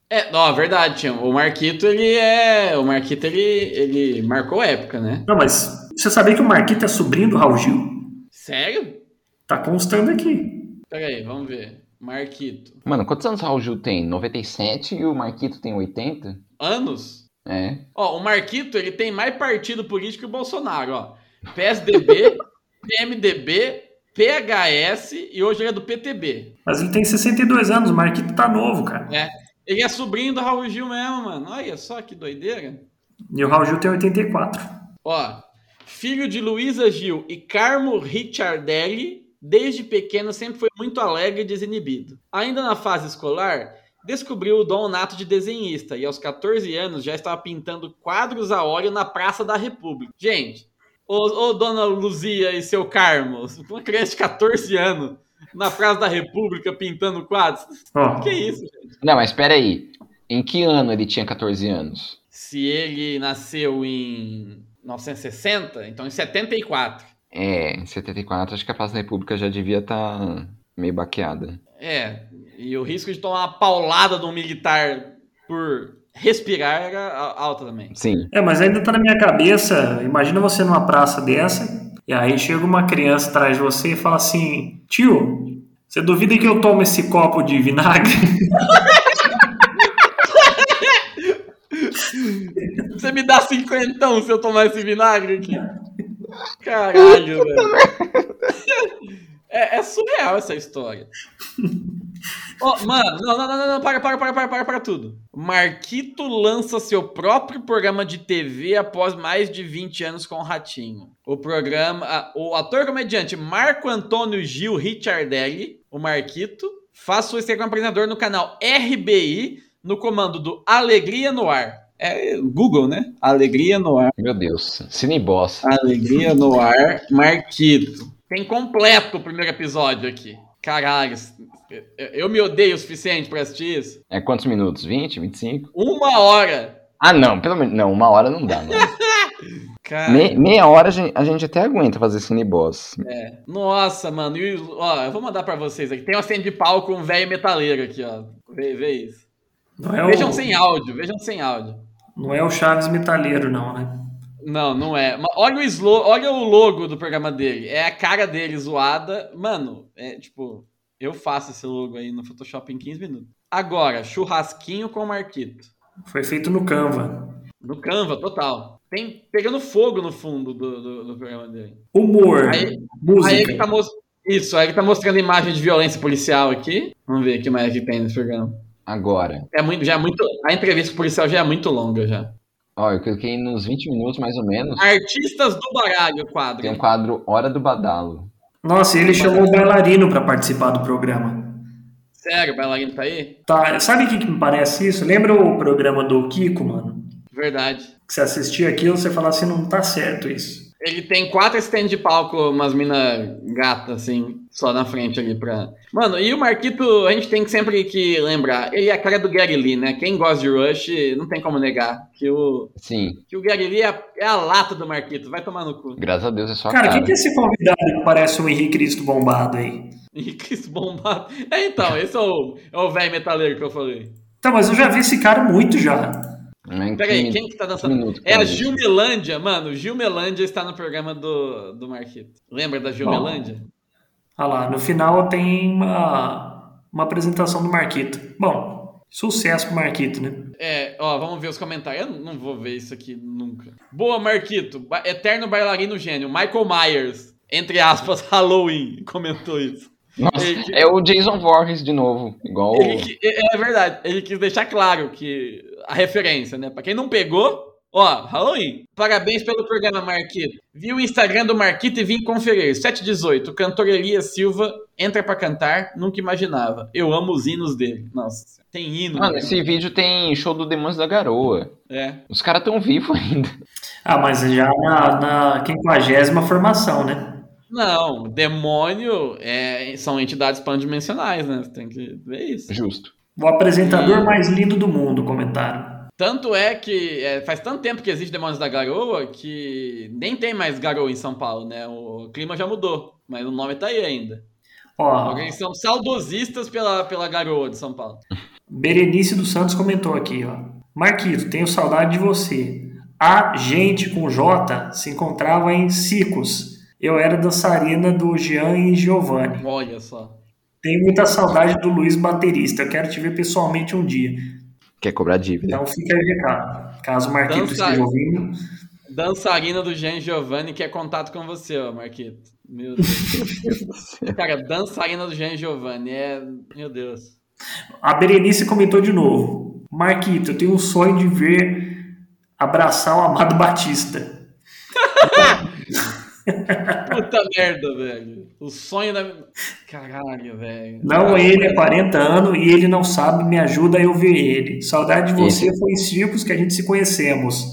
É, ó, verdade, Tião. O Marquito, ele é. O Marquito, ele, ele marcou época, né? Não, mas você sabia que o Marquito é sobrinho do Raul Gil? Sério? Tá constando aqui. Pera aí, vamos ver. Marquito. Mano, quantos anos o Raul Gil tem? 97 e o Marquito tem 80? Anos? É. Ó, o Marquito, ele tem mais partido político que o Bolsonaro, ó. PSDB, (laughs) PMDB, PHS e hoje ele é do PTB. Mas ele tem 62 anos, o Marquito tá novo, cara. É. Ele é sobrinho do Raul Gil mesmo, mano. Olha só que doideira. E o Raul Gil tem 84. Ó, Filho de Luísa Gil e Carmo Ricciardelli, desde pequeno sempre foi muito alegre e desinibido. Ainda na fase escolar, descobriu o dom nato de desenhista e aos 14 anos já estava pintando quadros a óleo na Praça da República. Gente, ô, ô dona Luzia e seu Carmo, uma criança de 14 anos na Praça da República pintando quadros. Ó, Que isso, gente? Não, mas espera aí. Em que ano ele tinha 14 anos? Se ele nasceu em 1960, então em 74. É, em 74, acho que a Praça da República já devia estar meio baqueada. É, e o risco de tomar uma paulada de um militar por respirar era alta também. Sim. É, mas ainda tá na minha cabeça. Imagina você numa praça dessa, e aí chega uma criança atrás de você e fala assim: Tio, você duvida que eu tomo esse copo de vinagre? (laughs) me dá cinquentão se eu tomar esse vinagre aqui? Caralho, (laughs) velho. É, é surreal essa história. Ó, mano, não, não, não, não, para, para, para, para, para, para tudo. Marquito lança seu próprio programa de TV após mais de 20 anos com o Ratinho. O programa, o ator comediante Marco Antônio Gil Ricciardelli, o Marquito, faz sua estreia como apresentador no canal RBI, no comando do Alegria no Ar. É Google, né? Alegria no Ar. Meu Deus. Cineboss. Alegria no ar, Marquito. Tem completo o primeiro episódio aqui. Caralho, eu me odeio o suficiente pra assistir isso. É quantos minutos? 20, 25? Uma hora. Ah, não, pelo menos. Não, uma hora não dá. (laughs) Cara, Me- meia hora a gente, a gente até aguenta fazer cineboss. é. Nossa, mano. E, ó, eu vou mandar pra vocês aqui. Tem uma cena de pau com um velho metaleiro aqui, ó. Vê, vê isso. É, Vejam o, sem áudio, vejam sem áudio. não é o Chaves Metalheiro, não, né? Não, não é. Olha o, slo... Olha o logo do programa dele. É a cara dele zoada. Mano, é tipo, eu faço esse logo aí no Photoshop em 15 minutos. Agora, churrasquinho com Marquito. Foi feito no Canva. No Canva, total. Tem pegando fogo no fundo do, do, do programa dele. Humor, Aí- música. Aí ele tá. Isso, aí ele tá mostrando imagem de violência policial aqui. Vamos ver o que mais que tem nesse programa. Agora, É muito, já é muito. A entrevista policial já é muito longa já. ó, eu cliquei nos 20 minutos mais ou menos. Artistas do baralho, o quadro. Tem um quadro Hora do Badalo. Nossa, ele chamou o bailarino pra participar do programa. Sério, o bailarino tá aí? Tá, sabe o que, que me parece isso? Lembra o programa do Kiko, mano? Verdade. Que você assistia aquilo, você falava assim, não tá certo isso. Ele tem quatro stands de palco, umas mina gata, assim, só na frente ali pra. Mano, e o Marquito, a gente tem que sempre que lembrar, ele é a cara do Gary Lee, né? Quem gosta de Rush, não tem como negar que o, Sim, que o Gary Lee é a, é a lata do Marquito, vai tomar no cu. graças a Deus é só a Cara, cara. quem que é esse convidado que parece um Henrique Cristo bombado aí? E Cris bombado. É, então, esse é o é o velho metaleiro que eu falei. Tá, mas eu já vi esse cara muito já. Né, Peraí, que- quem que tá dançando? minuto, É a. Gilmelândia, mano. Gilmelândia está no programa do, do Marquito. Lembra da Gilmelândia? Olha lá, no final tem uma, uma apresentação do Marquito. Bom, sucesso pro Marquito, né? É, ó, vamos ver os comentários. Eu não vou ver isso aqui nunca. Boa, Marquito. Ba- Eterno bailarino gênio. Michael Myers, entre aspas, (laughs) Halloween, comentou isso. Nossa, Ele- é o Jason Voorhees de novo. Igual. Ele é é verdade, ele quis deixar claro que a referência, né? Pra quem não pegou, ó, Halloween. Parabéns pelo programa, Marquito. Vi o Instagram do Marquito e vim conferir. 718, o cantor Elias Silva entra pra cantar, nunca imaginava. Eu amo os hinos dele. Nossa, tem hino. Mano, né? esse vídeo tem show do Demônios da Garoa. É. Os caras tão vivos ainda. Ah, mas já na, na quinquagésima formação, né? Não, demônio é, são entidades pandimensionais, né? Você tem que ver isso. Justo. O apresentador Hum. mais lindo do mundo, comentaram. Tanto é que é, faz tanto tempo que existe Demônios da Garoa que nem tem mais garoa em São Paulo, né? O clima já mudou, mas o nome tá aí ainda. Ó, Eles são saudosistas pela, pela garoa de São Paulo. (laughs) Berenice dos Santos comentou aqui, ó. Marquito, tenho saudade de você. A gente com J se encontrava em Cicos. Eu era dançarina do Jean e Giovanni. Olha só. Tenho muita saudade do Luiz baterista. Eu quero te ver pessoalmente um dia. Quer cobrar dívida. Então fica aí recado. Caso o Marquito Dança- esteja ouvindo. Dançarina do Jean Giovanni quer contato com você, ó, Marquito. Meu Deus. (laughs) Cara, dançarina do Jean Giovanni é. Meu Deus. A Berenice comentou de novo. Marquito, eu tenho um sonho de ver abraçar o Amado Batista. (laughs) Puta merda, velho. O sonho da. Caralho, velho. Não, ele é 40 anos e ele não sabe, me ajuda a eu ver ele. Saudade de você foi em circos que a gente se conhecemos.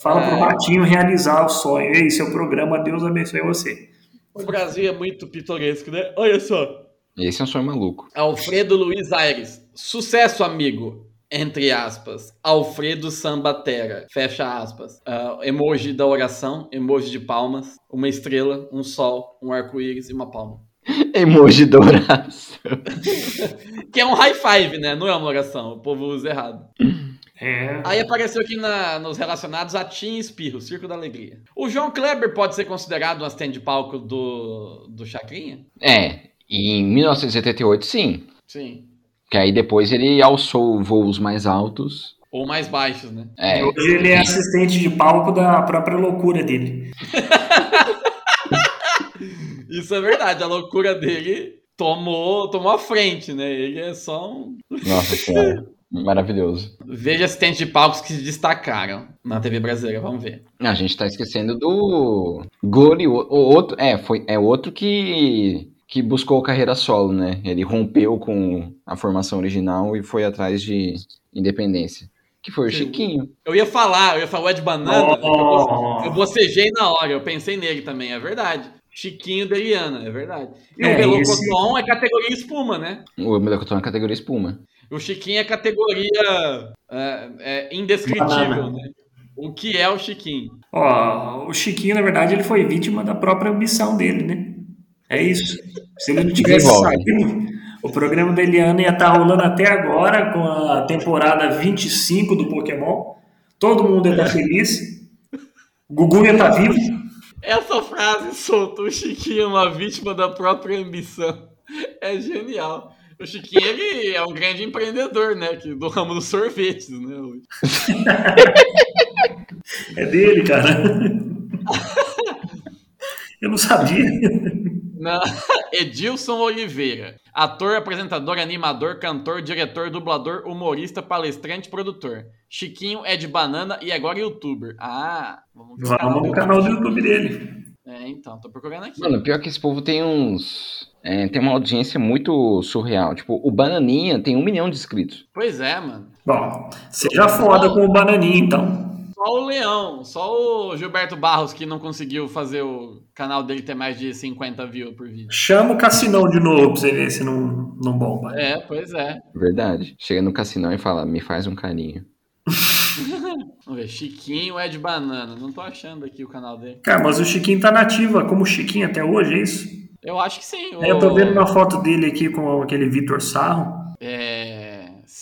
Fala pro É. Ratinho realizar o sonho. Ei, seu programa, Deus abençoe você. O Brasil é muito pitoresco, né? Olha só. Esse é um sonho maluco. Alfredo Luiz Aires. Sucesso, amigo. Entre aspas. Alfredo Sambatera. Fecha aspas. Ah, emoji da oração, emoji de palmas, uma estrela, um sol, um arco-íris e uma palma. (laughs) Emoji dourado. (laughs) Que é um high five, né? Não é uma oração. O povo usa errado. (clears throat) É. Aí apareceu aqui na- nos relacionados a Tim Espirro, Circo da Alegria. O João Kleber pode ser considerado um assistente de palco do, do Chacrinha? É, e em 1978 sim. Sim. Que aí depois ele alçou voos mais altos. Ou mais baixos, né? É, Hoje ele é assistente de palco da própria loucura dele. (laughs) Isso é verdade, a loucura dele tomou, tomou a frente, né? Ele é só um. nossa senhora. (laughs) Maravilhoso. Veja assistentes de palcos que se destacaram na TV brasileira, vamos ver. A gente tá esquecendo do glorioso. O outro, é, foi, é outro que, que buscou carreira solo, né? Ele rompeu com a formação original e foi atrás de independência. Que foi o Sim. Chiquinho. Eu ia falar, eu ia falar o Ed Banana, Oh. eu bocejei na hora, eu pensei nele também, é verdade. Chiquinho da Eliana, é verdade. E É, o Melocoton esse- é categoria espuma, né? O Melocotão é categoria espuma. O Chiquinho é categoria é, é, indescritível, Banana. né? O que é o Chiquinho? Ó, o Chiquinho, na verdade, ele foi vítima da própria ambição dele, né? É isso. Se ele não tivesse saído, o programa da Eliana ia estar rolando até agora, com a temporada 25 do Pokémon. Todo mundo ia estar feliz. Gugu ia estar vivo. Essa frase solta o Chiquinho é uma vítima da própria ambição. É genial. O Chiquinho, ele é um grande empreendedor, né? Que, do ramo dos sorvetes, né? (laughs) É dele, cara. (laughs) Eu não sabia. Não. (laughs) Edilson Oliveira. Ator, apresentador, animador, cantor, diretor, dublador, humorista, palestrante, produtor. Chiquinho é de banana e agora youtuber. Ah, vamos ver o Vamos no canal do YouTube dele. É, então, tô procurando aqui. Mano, pior que esse povo tem uns. é, tem uma audiência muito surreal. Tipo, o Bananinha tem um milhão de inscritos. Pois é, mano. Bom, seja foda com o Bananinha, então. Só o Leão, só o Gilberto Barros que não conseguiu fazer o canal dele ter mais de 50 views por vídeo. Chama o Cassinão de novo pra você ver se não, não bomba. É, pois é. Verdade. Chega no cassinão e fala, me faz um carinho. (laughs) Vamos ver, Chiquinho é de banana. Não tô achando aqui o canal dele. Cara, mas o Chiquinho tá nativa como Chiquinho até hoje, é isso? Eu acho que sim. Aí eu tô o- vendo uma foto dele aqui com aquele Vitor Sarro. É,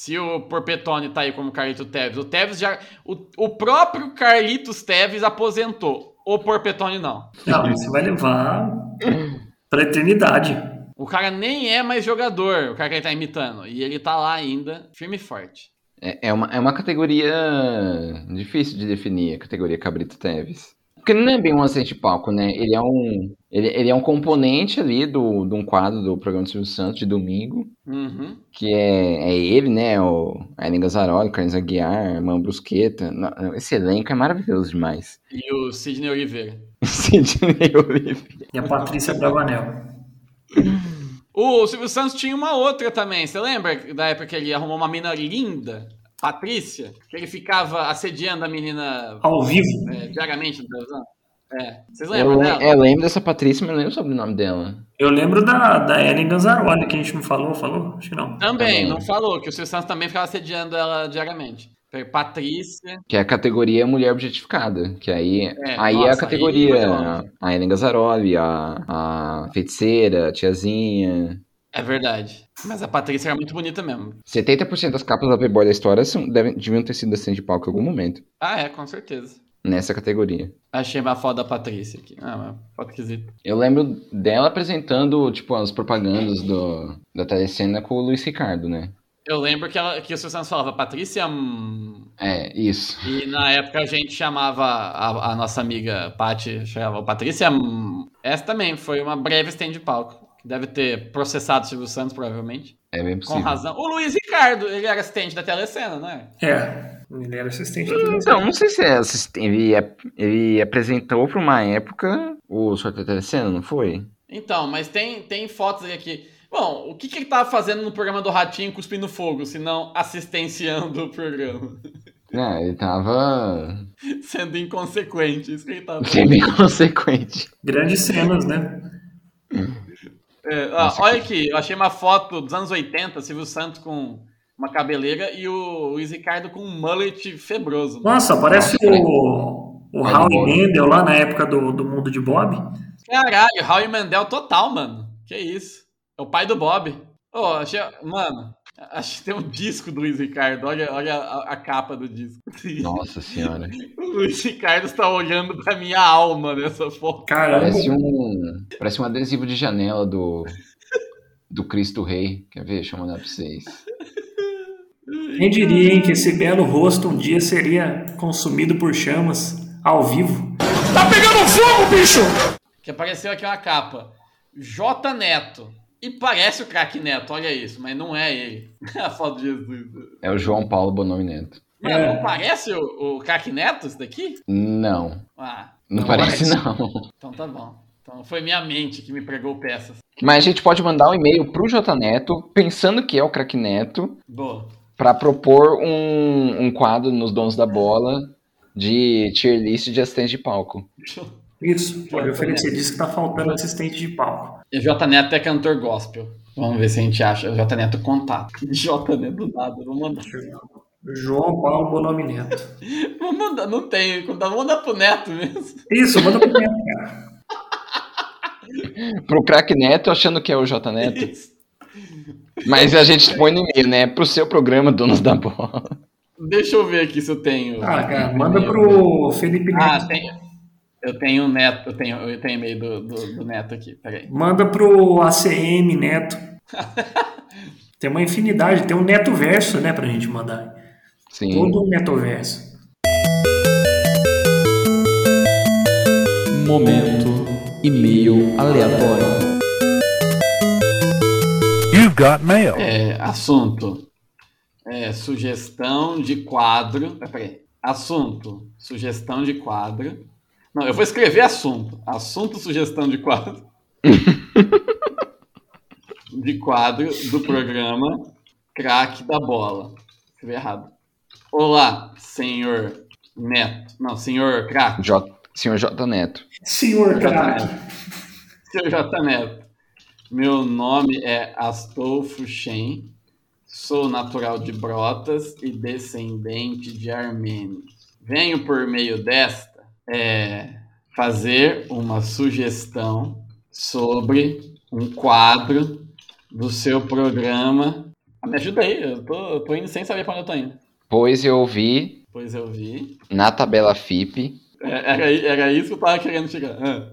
se o Porpetone tá aí como Carlito Teves, o Teves já. O, o próprio Carlitos Teves aposentou. O Porpetone não. Não, você vai levar pra eternidade. O cara nem é mais jogador, o cara que ele tá imitando. E ele tá lá ainda, firme e forte. É, é uma, é uma categoria difícil de definir, a categoria Cabrito Teves. Porque não é bem um assistente de palco, né? Ele é um, ele, ele é um componente ali do, de um quadro do programa do Silvio Santos de domingo, Uhum. que é, é ele, né? O Ellen Gazzaroli, Carlos Aguiar, Irmão Brusqueta. Esse elenco é maravilhoso demais. E o Sidney Oliveira. (laughs) Sidney Oliveira. E a Patrícia Bravanel. O Silvio Santos tinha uma outra também. Você lembra da época que ele arrumou uma mina linda, Patrícia? Que ele ficava assediando a menina Ao vivo. é, diariamente na televisão? É. Vocês Eu, lembram le- dela? é, eu lembro dessa Patrícia, mas não lembro sobre o nome dela. Eu lembro da, da Ellen Ganzaroli, que a gente não falou, falou? Acho que não. Também, Também. não falou, que o Silvio Santos também ficava assediando ela diariamente. Patrícia. Que é a categoria mulher objetificada. Que aí, É, aí é nossa, a aí categoria. foi longe. a Ellen Gazzaroli, a, a feiticeira, a tiazinha. É verdade. Mas a Patrícia era muito bonita mesmo. 70% das capas da Playboy da história são, devem, deviam ter sido assistente de palco em algum momento. Ah, é, com certeza. Nessa categoria. Achei uma foto da Patrícia aqui. Ah, uma foto esquisita. Eu lembro dela apresentando, tipo, as propagandas do, da telecena com o Luiz Ricardo, né? Eu lembro que, ela, que o Silvio Santos falava Patrícia. hum", É, isso. E na época a gente chamava a, a nossa amiga Paty, chamava Patrícia. hum". Essa também foi uma breve stand de palco. Deve ter processado o Silvio Santos, provavelmente. É bem Com possível. razão. O Luiz Ricardo, ele era assistente da telecena, não é? É, ele era assistente da televisão. Então, não sei se é assist... ele, ap- ele apresentou pra uma época o Sorteio Telecena, não foi? Então, mas tem, tem fotos aí aqui. Bom, o que, que ele tava fazendo no programa do Ratinho cuspindo fogo, se não assistenciando o programa? É, ele tava (laughs) Sendo inconsequente, isso que ele tava sendo inconsequente. Grandes cenas, né? É, ó, olha aqui, eu achei uma foto dos anos 80, Silvio Santos com uma cabeleira e o Luiz Ricardo com um mullet febroso. Nossa, parece o, o Howie Bob. Mendel lá na época do, do Mundo de Bob. Caralho, Raul Mandel total, mano. Que isso? É o pai do Bob. Ô, achei. Mano, acho que tem um disco do Luiz Ricardo. Olha, olha a, a capa do disco. Nossa senhora. (laughs) O Luiz Ricardo está olhando pra minha alma nessa foto. Caramba. Parece um, parece um adesivo de janela do, do Cristo Rei. Quer ver? Deixa eu mandar pra vocês. Quem diria, hein, que esse belo rosto um dia seria consumido por chamas ao vivo? Que apareceu aqui uma capa. J Neto. E parece o craque Neto, olha isso, mas não é ele. (laughs) a foto de Jesus. É o João Paulo Bonomi Neto. Mano, É. não parece o, o craque Neto, isso daqui? Não, Ah, não, Não parece parece. não. então tá bom. Então foi minha mente que me pregou peças. Mas a gente pode mandar um e-mail pro J Neto, pensando que é o craque Neto, Boa. pra propor um, um quadro nos Donos da Bola de tier list de assistente de palco. (laughs) Isso, pode oferecer. Diz que tá faltando assistente de palco. E J Neto é cantor gospel. Vamos ver se a gente acha. J Neto contato. (laughs) J Neto do nada, vou mandar. João Paulo Bonomi Neto. (laughs) Vou mandar, não tem. Vou mandar pro Neto mesmo. Isso, manda pro Neto, cara. (laughs) Pro craque Neto, achando que é o J Neto. Isso. Mas a gente põe no e-mail, né? Pro seu programa Donos da Bola. Deixa eu ver aqui se eu tenho. Ah, cara, manda pro Felipe Ah, Neto. tem. Eu tenho o Neto, eu tenho, eu tenho e-mail do, do, do Neto aqui, peraí. Manda pro ACM Neto. (laughs) Tem uma infinidade, tem um Neto Verso, né, pra gente mandar. Sim. Todo um Neto Verso. Momento e-mail aleatório. You've got mail. É, assunto. É, sugestão de quadro. Peraí. Assunto. Sugestão de quadro. Não, eu vou escrever assunto. Assunto, sugestão de quadro. (laughs) de quadro do programa Craque da Bola. Escrevi errado. Olá, senhor Neto. Não, senhor Craque. J... Senhor J Neto. Senhor craque. Senhor J. Neto. Meu nome é Astolfo Shen. Sou natural de Brotas e descendente de armênios. Venho por meio desta é, fazer uma sugestão sobre um quadro do seu programa. Ah, me ajuda aí, eu tô, eu tô indo sem saber pra onde eu tô indo. Pois eu vi Pois eu vi. na tabela FIP É, Era, era isso que eu tava querendo chegar. Ah,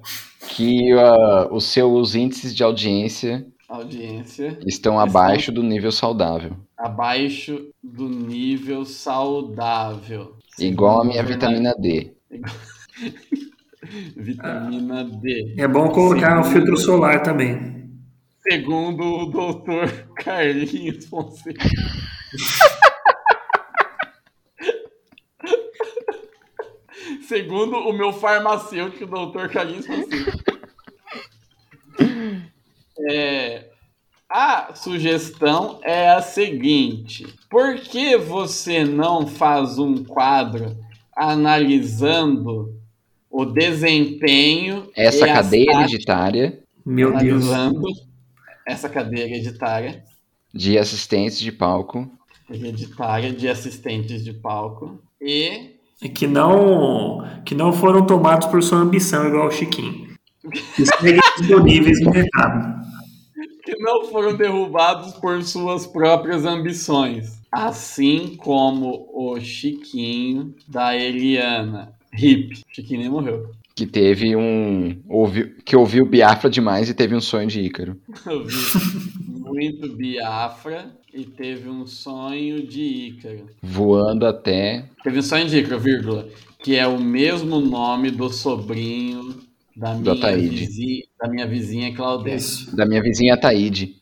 que ah, os seus índices de audiência audiência. estão abaixo do nível saudável. abaixo do nível saudável. Igual a minha vitamina D. (laughs) Vitamina D. É bom colocar um Segundo- filtro solar também. Segundo o doutor Carlinhos Fonseca. (laughs) Segundo o meu farmacêutico, doutor Carlinhos Fonseca. É, a sugestão é a seguinte: por que você não faz um quadro analisando o desempenho Essa cadeia hereditária Meu Deus. essa cadeia hereditária, de assistentes de palco hereditária de assistentes de palco e E que não, que não foram tomados por sua ambição, igual o Chiquinho. Que seguem disponíveis no mercado. que não foram derrubados por suas próprias ambições, assim como o Chiquinho da Eliana. Hip. Chiquinho nem morreu. que teve um ouviu, que ouviu Biafra demais e teve um sonho de Ícaro. (laughs) Eu vi muito Biafra e teve um sonho de Ícaro. Voando até Teve um sonho de Ícaro, vírgula, que é o mesmo nome do sobrinho Da minha, vizinha, da minha vizinha Claudete. Isso, Da minha vizinha Taíde.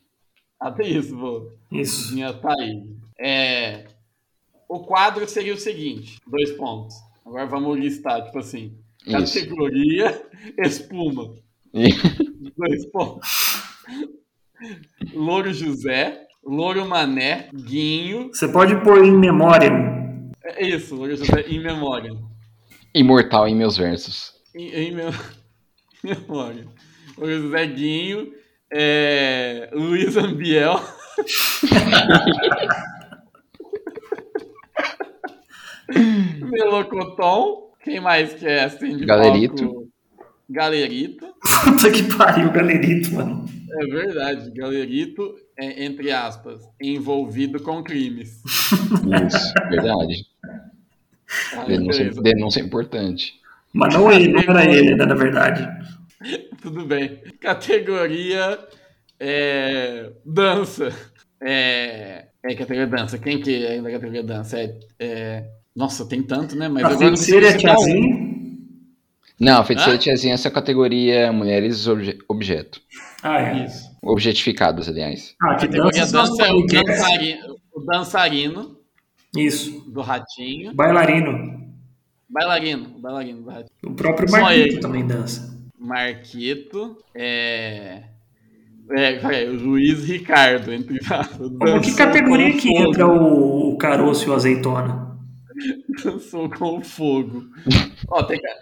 Até isso, vô. isso. Vizinha Ataíde. É, o quadro seria o seguinte: dois pontos. Agora vamos listar, tipo assim. Isso. Categoria (laughs) espuma. (laughs) Dois pontos. Louro José, Louro Mané, Guinho. Você pode pôr em memória. É isso, Louro José em memória. Imortal em meus versos. Em, em mem- (laughs) memória. Louro José Guinho, é, Luiz Ambiel. Melocoton. Quem mais que é assim de Galerito. palco? Galerito. (laughs) Puta que pariu, galerito, mano. É verdade, Galerito é, entre aspas, envolvido com crimes. Isso, verdade. Ah, Denúncia, denúncia importante. Mas não ele, não era ele, né, na verdade. (laughs) Tudo bem. Categoria é, dança. É, é categoria dança. Quem que é da categoria dança? É, é- nossa, tem tanto, né? Mas A agora feiticeira é a um. tiazinha. Não, feiticeira Hã? tiazinha, essa categoria mulheres obje- objeto. Ah, é. Isso. Objetificadas, aliás. Ah, que Categoria dança dança é o dançarino, o dançarino Isso. do ratinho. Bailarino. Bailarino, bailarino do ratinho. O próprio Só Marquito ele. também dança. Marquito. É. É, peraí, o Luiz Ricardo, entre aspas. Que categoria que entra o, o caroço e o azeitona? Dançou com fogo. Ó, tem ca-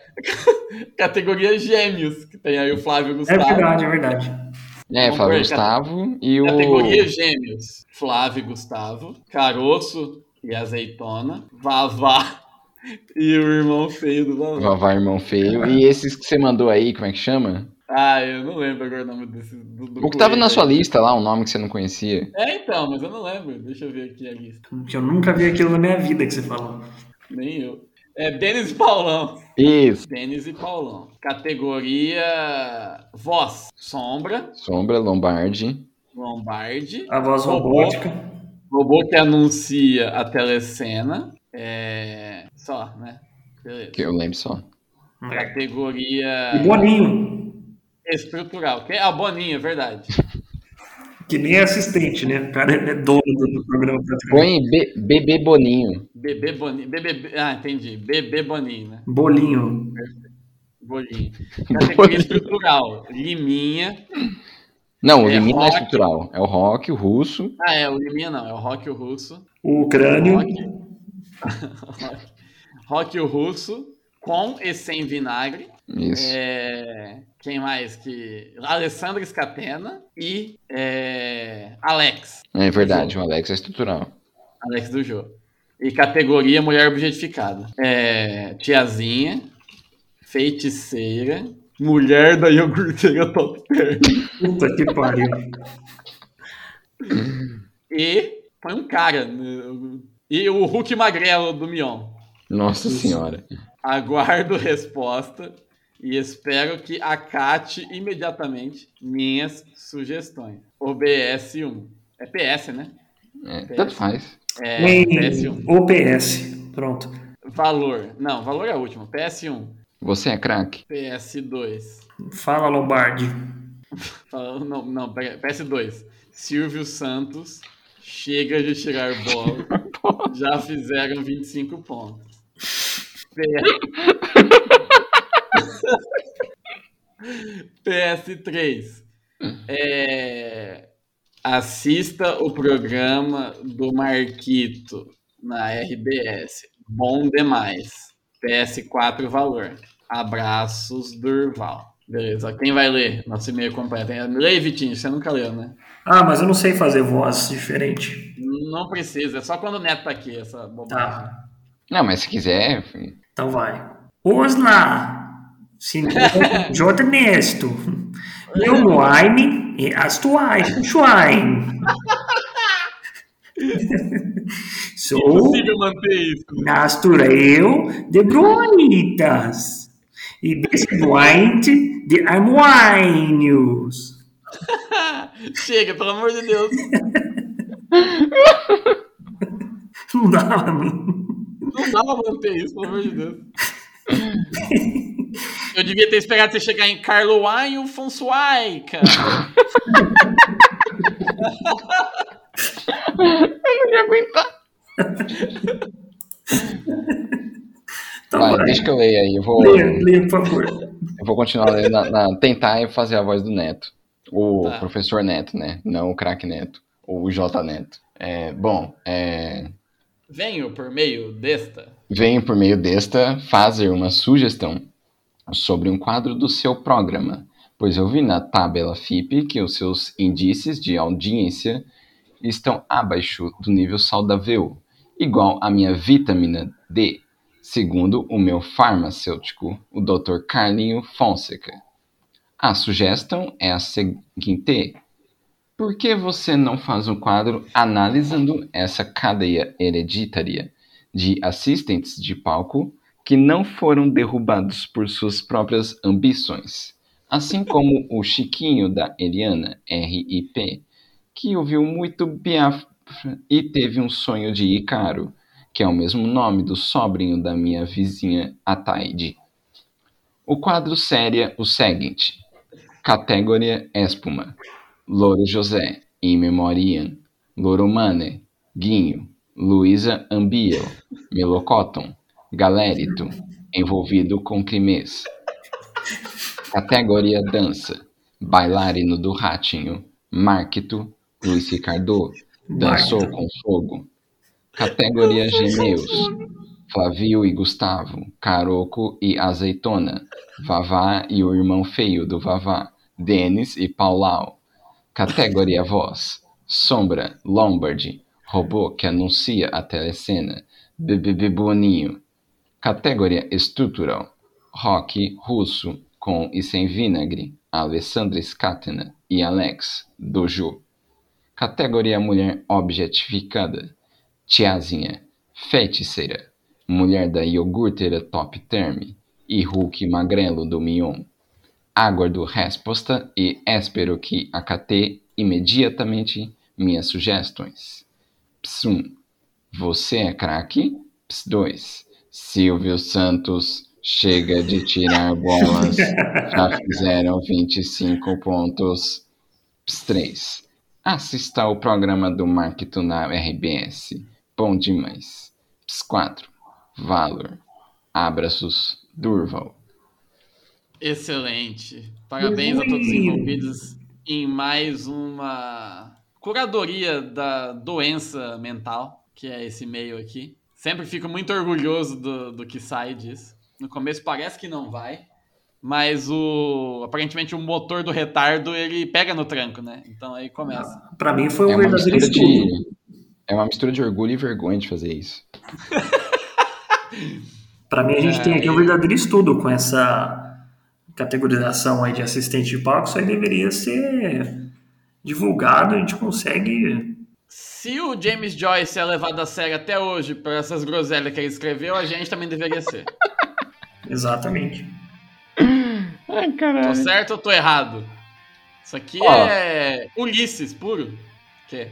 (laughs) categoria gêmeos, que tem aí o Flávio É Gustavo. verdade, é verdade. É, Flávio ver, Gustavo e o. Categoria gêmeos. Flávio e Gustavo. Caroço e azeitona. Vavá (laughs) e o irmão feio do Vavá. Vavá Irmão Feio. E esses que você mandou aí, como é que chama? Ah, eu não lembro agora o nome desse. Do, do O que tava na sua lista lá, um nome que você não conhecia. É, então, mas eu não lembro. Deixa eu ver aqui a lista. Eu nunca vi aquilo na minha vida que você falou. Nem eu. É Denis e Paulão. Isso. Denis e Paulão. Categoria voz. Sombra. Sombra, Lombardi. Lombardi. A voz Robô. robótica. Robô que anuncia a telecena. É. Só, né? Beleza. Que eu lembro só. É. Categoria E Boninho, estrutural. Que é a Boninha, é verdade. que nem é assistente, né? O cara é dono do, programa. Põe Bebê Boninho. Bebê Boninho. Bebê... Ah, entendi. Bebê Boninho, né? Bolinho. Bolinho. (laughs) Categoria estrutural. Liminha. Não, o É Liminha não é rock. estrutural. É o rock, o russo. Ah, é, o Liminha não. É o Rock o Russo. O crânio. Rock. (laughs) Rock o Russo. Com e sem vinagre. Isso. É, Quem mais que. Alessandra Scatena e é, Alex. É, verdade, o Alex é estrutural. Alex do jogo. E categoria mulher objetificada. É, tiazinha, feiticeira, mulher da iogurteira top term. Puta que pariu. E põe um cara. E o Hulk magrelo do Mion. Nossa senhora. Aguardo resposta e espero que acate imediatamente minhas sugestões. OBS 1. É PS, né? É, tanto faz. É, Nem PS1. OPS. Pronto. Valor. Não, valor é o último. PS1. Você é craque? PS2. Fala, Lombardi. (laughs) Não, não, pera- PS2. Silvio Santos. Chega de tirar bola. (laughs) Já fizeram 25 pontos. (laughs) (laughs) PS3. É, assista o programa do Marquito na RBS. Bom demais. PS4 valor. Abraços, Durval. Beleza. Quem vai ler nosso e-mail completo? Lê, Vitinho. Você nunca leu, né? Ah, mas eu não sei fazer voz diferente. Não precisa. É só quando o Neto tá aqui, essa bobagem. Tá. Não, mas se quiser. enfim. Então vai. Senhor J. Nesto, meu nome é Astuai Schwein. (laughs) Sou Impossível manter isso. natural de Bronitas e descendente de Armoinhos. (laughs) Chega, pelo amor de Deus. Não dá, mano. Não dá pra manter isso, pelo amor de Deus. (laughs) Eu devia ter esperado você chegar em Carloai e Fonsuai, cara. Eu não ia aguentar. Então, Vai, vai. deixa que eu leia aí. Eu vou, Leia, leia, por favor. eu vou continuar lendo, na, na- tentar fazer a voz do Neto. O Tá. professor Neto, né? Não o craque Neto. Ou o J Neto. É, bom, é, Venho por meio desta. venho por meio desta fazer uma sugestão sobre um quadro do seu programa, pois eu vi na tabela FIP que os seus índices de audiência estão abaixo do nível saudável, igual a minha vitamina D, segundo o meu farmacêutico, o Dr. Carlinho Fonseca. A sugestão é a seguinte: por que você não faz um quadro analisando essa cadeia hereditária de assistentes de palco que não foram derrubados por suas próprias ambições? Assim como o Chiquinho da Eliana, RIP, que ouviu muito Biafra e teve um sonho de Icaro, que é o mesmo nome do sobrinho da minha vizinha Ataide. O quadro seria o seguinte: categoria Espuma, Louro José, In Memoriam, Louro Mane, Guinho, Luísa Ambiel, Melocotton, Galérito, envolvido com crimes. Categoria Dança, Bailarino do Ratinho, Marquito, Luiz Ricardo, Dançou com Fogo. Categoria Gemeus, Flavio e Gustavo, Caroco e Azeitona, Vavá e o irmão feio do Vavá, Denis e Paulau. Categoria Voz, Sombra, Lombard, Robô que anuncia a telecena, BBB Boninho. Categoria Estrutural, Rock Russo com e sem vinagre, Alessandra Scatena e Alex, Dojo. Categoria Mulher Objetificada, Tiazinha, Feiticeira, Mulher da Iogurteira Top Term e Hulk Magrelo do Mion. Aguardo resposta e espero que acate imediatamente minhas sugestões. Ps1. Você é craque? Ps2. Silvio Santos, chega de tirar bolas. Já (laughs) fizeram 25 pontos. Ps3. Assista ao programa do Marketing na RBS. Bom demais. Ps4. Valor. Abraços, Durval. Excelente. Parabéns a todos os envolvidos em mais uma curadoria da doença mental, que é esse e-mail aqui. Sempre fico muito orgulhoso do, do que sai disso. No começo parece que não vai, mas o aparentemente o motor do retardo ele pega no tranco, né? Então aí começa. Pra mim foi um É uma verdadeiro mistura estudo. de. É uma mistura de orgulho e vergonha de fazer isso. (laughs) Pra mim, a gente É, tem aqui um verdadeiro estudo com essa categorização aí de assistente de palco. Isso aí deveria ser divulgado. A gente consegue. Se o James Joyce é levado a sério até hoje por essas groselhas que ele escreveu, a gente também deveria ser. (laughs) Exatamente. Ai, Tô caralho. certo ou tô errado? Isso aqui Ó. é Ulisses puro. Que?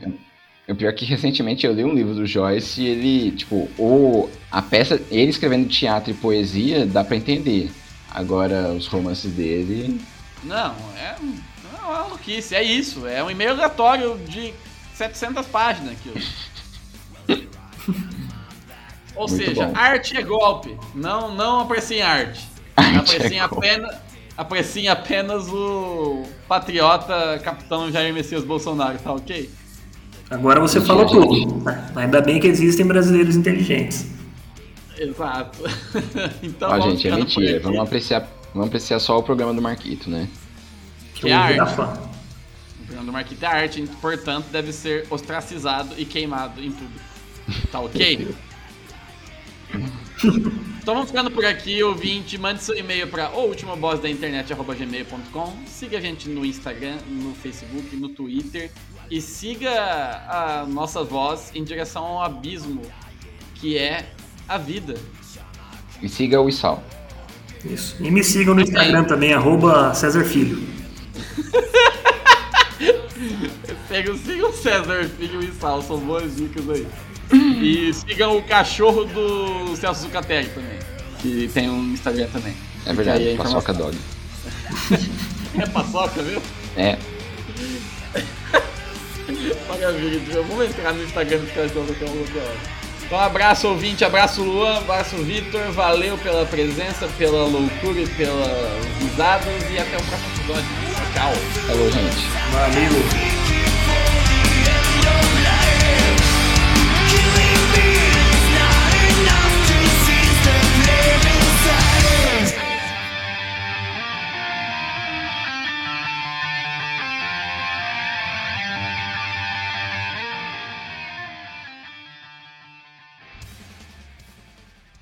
O pior é que recentemente eu li um livro do Joyce e ele, tipo, o, a peça, ele escrevendo teatro e poesia, dá pra entender. Agora, os romances dele. Não, é, não é uma maluquice, é isso. É um e-mail aleatório de 700 páginas aquilo. Ou Muito seja, bom. arte é golpe. Não, não apreciem arte. Arte é Apreciem golpe. apenas, apreciem apenas o patriota capitão Jair Messias Bolsonaro, tá ok? Agora você falou tudo. Ainda bem que existem brasileiros inteligentes. Exato. (laughs) então Ó, vamos gente, é mentira. aqui. Vamos apreciar, vamos apreciar só o programa do Marquito, né? Que é arte. fã. O Fernando Marquita é arte, portanto, deve ser ostracizado e queimado em público. Tá ok? (laughs) então vamos ficando por aqui, ouvinte. Mande seu e-mail para o último boss da internet, gmail.com. Siga a gente no Instagram, no Facebook, no Twitter. E siga a nossa voz em direção ao abismo que é a vida. E siga o Isal. Isso. E me sigam no Instagram também, arroba César Filho. (laughs) Sigam o César Filho e Sal, são boas dicas aí. E sigam o cachorro do Celso Zucatelli também, que tem um Instagram também. É verdade, a paçoca dog. (laughs) É paçoca, viu? É, (laughs) vídeo. Vamos entrar no Instagram dos caras que eu vou então, abraço ouvinte, abraço Luan, abraço Vitor, valeu pela presença, pela loucura e pelas risadas e até o próximo episódio. Tchau. Falou, gente. Valeu.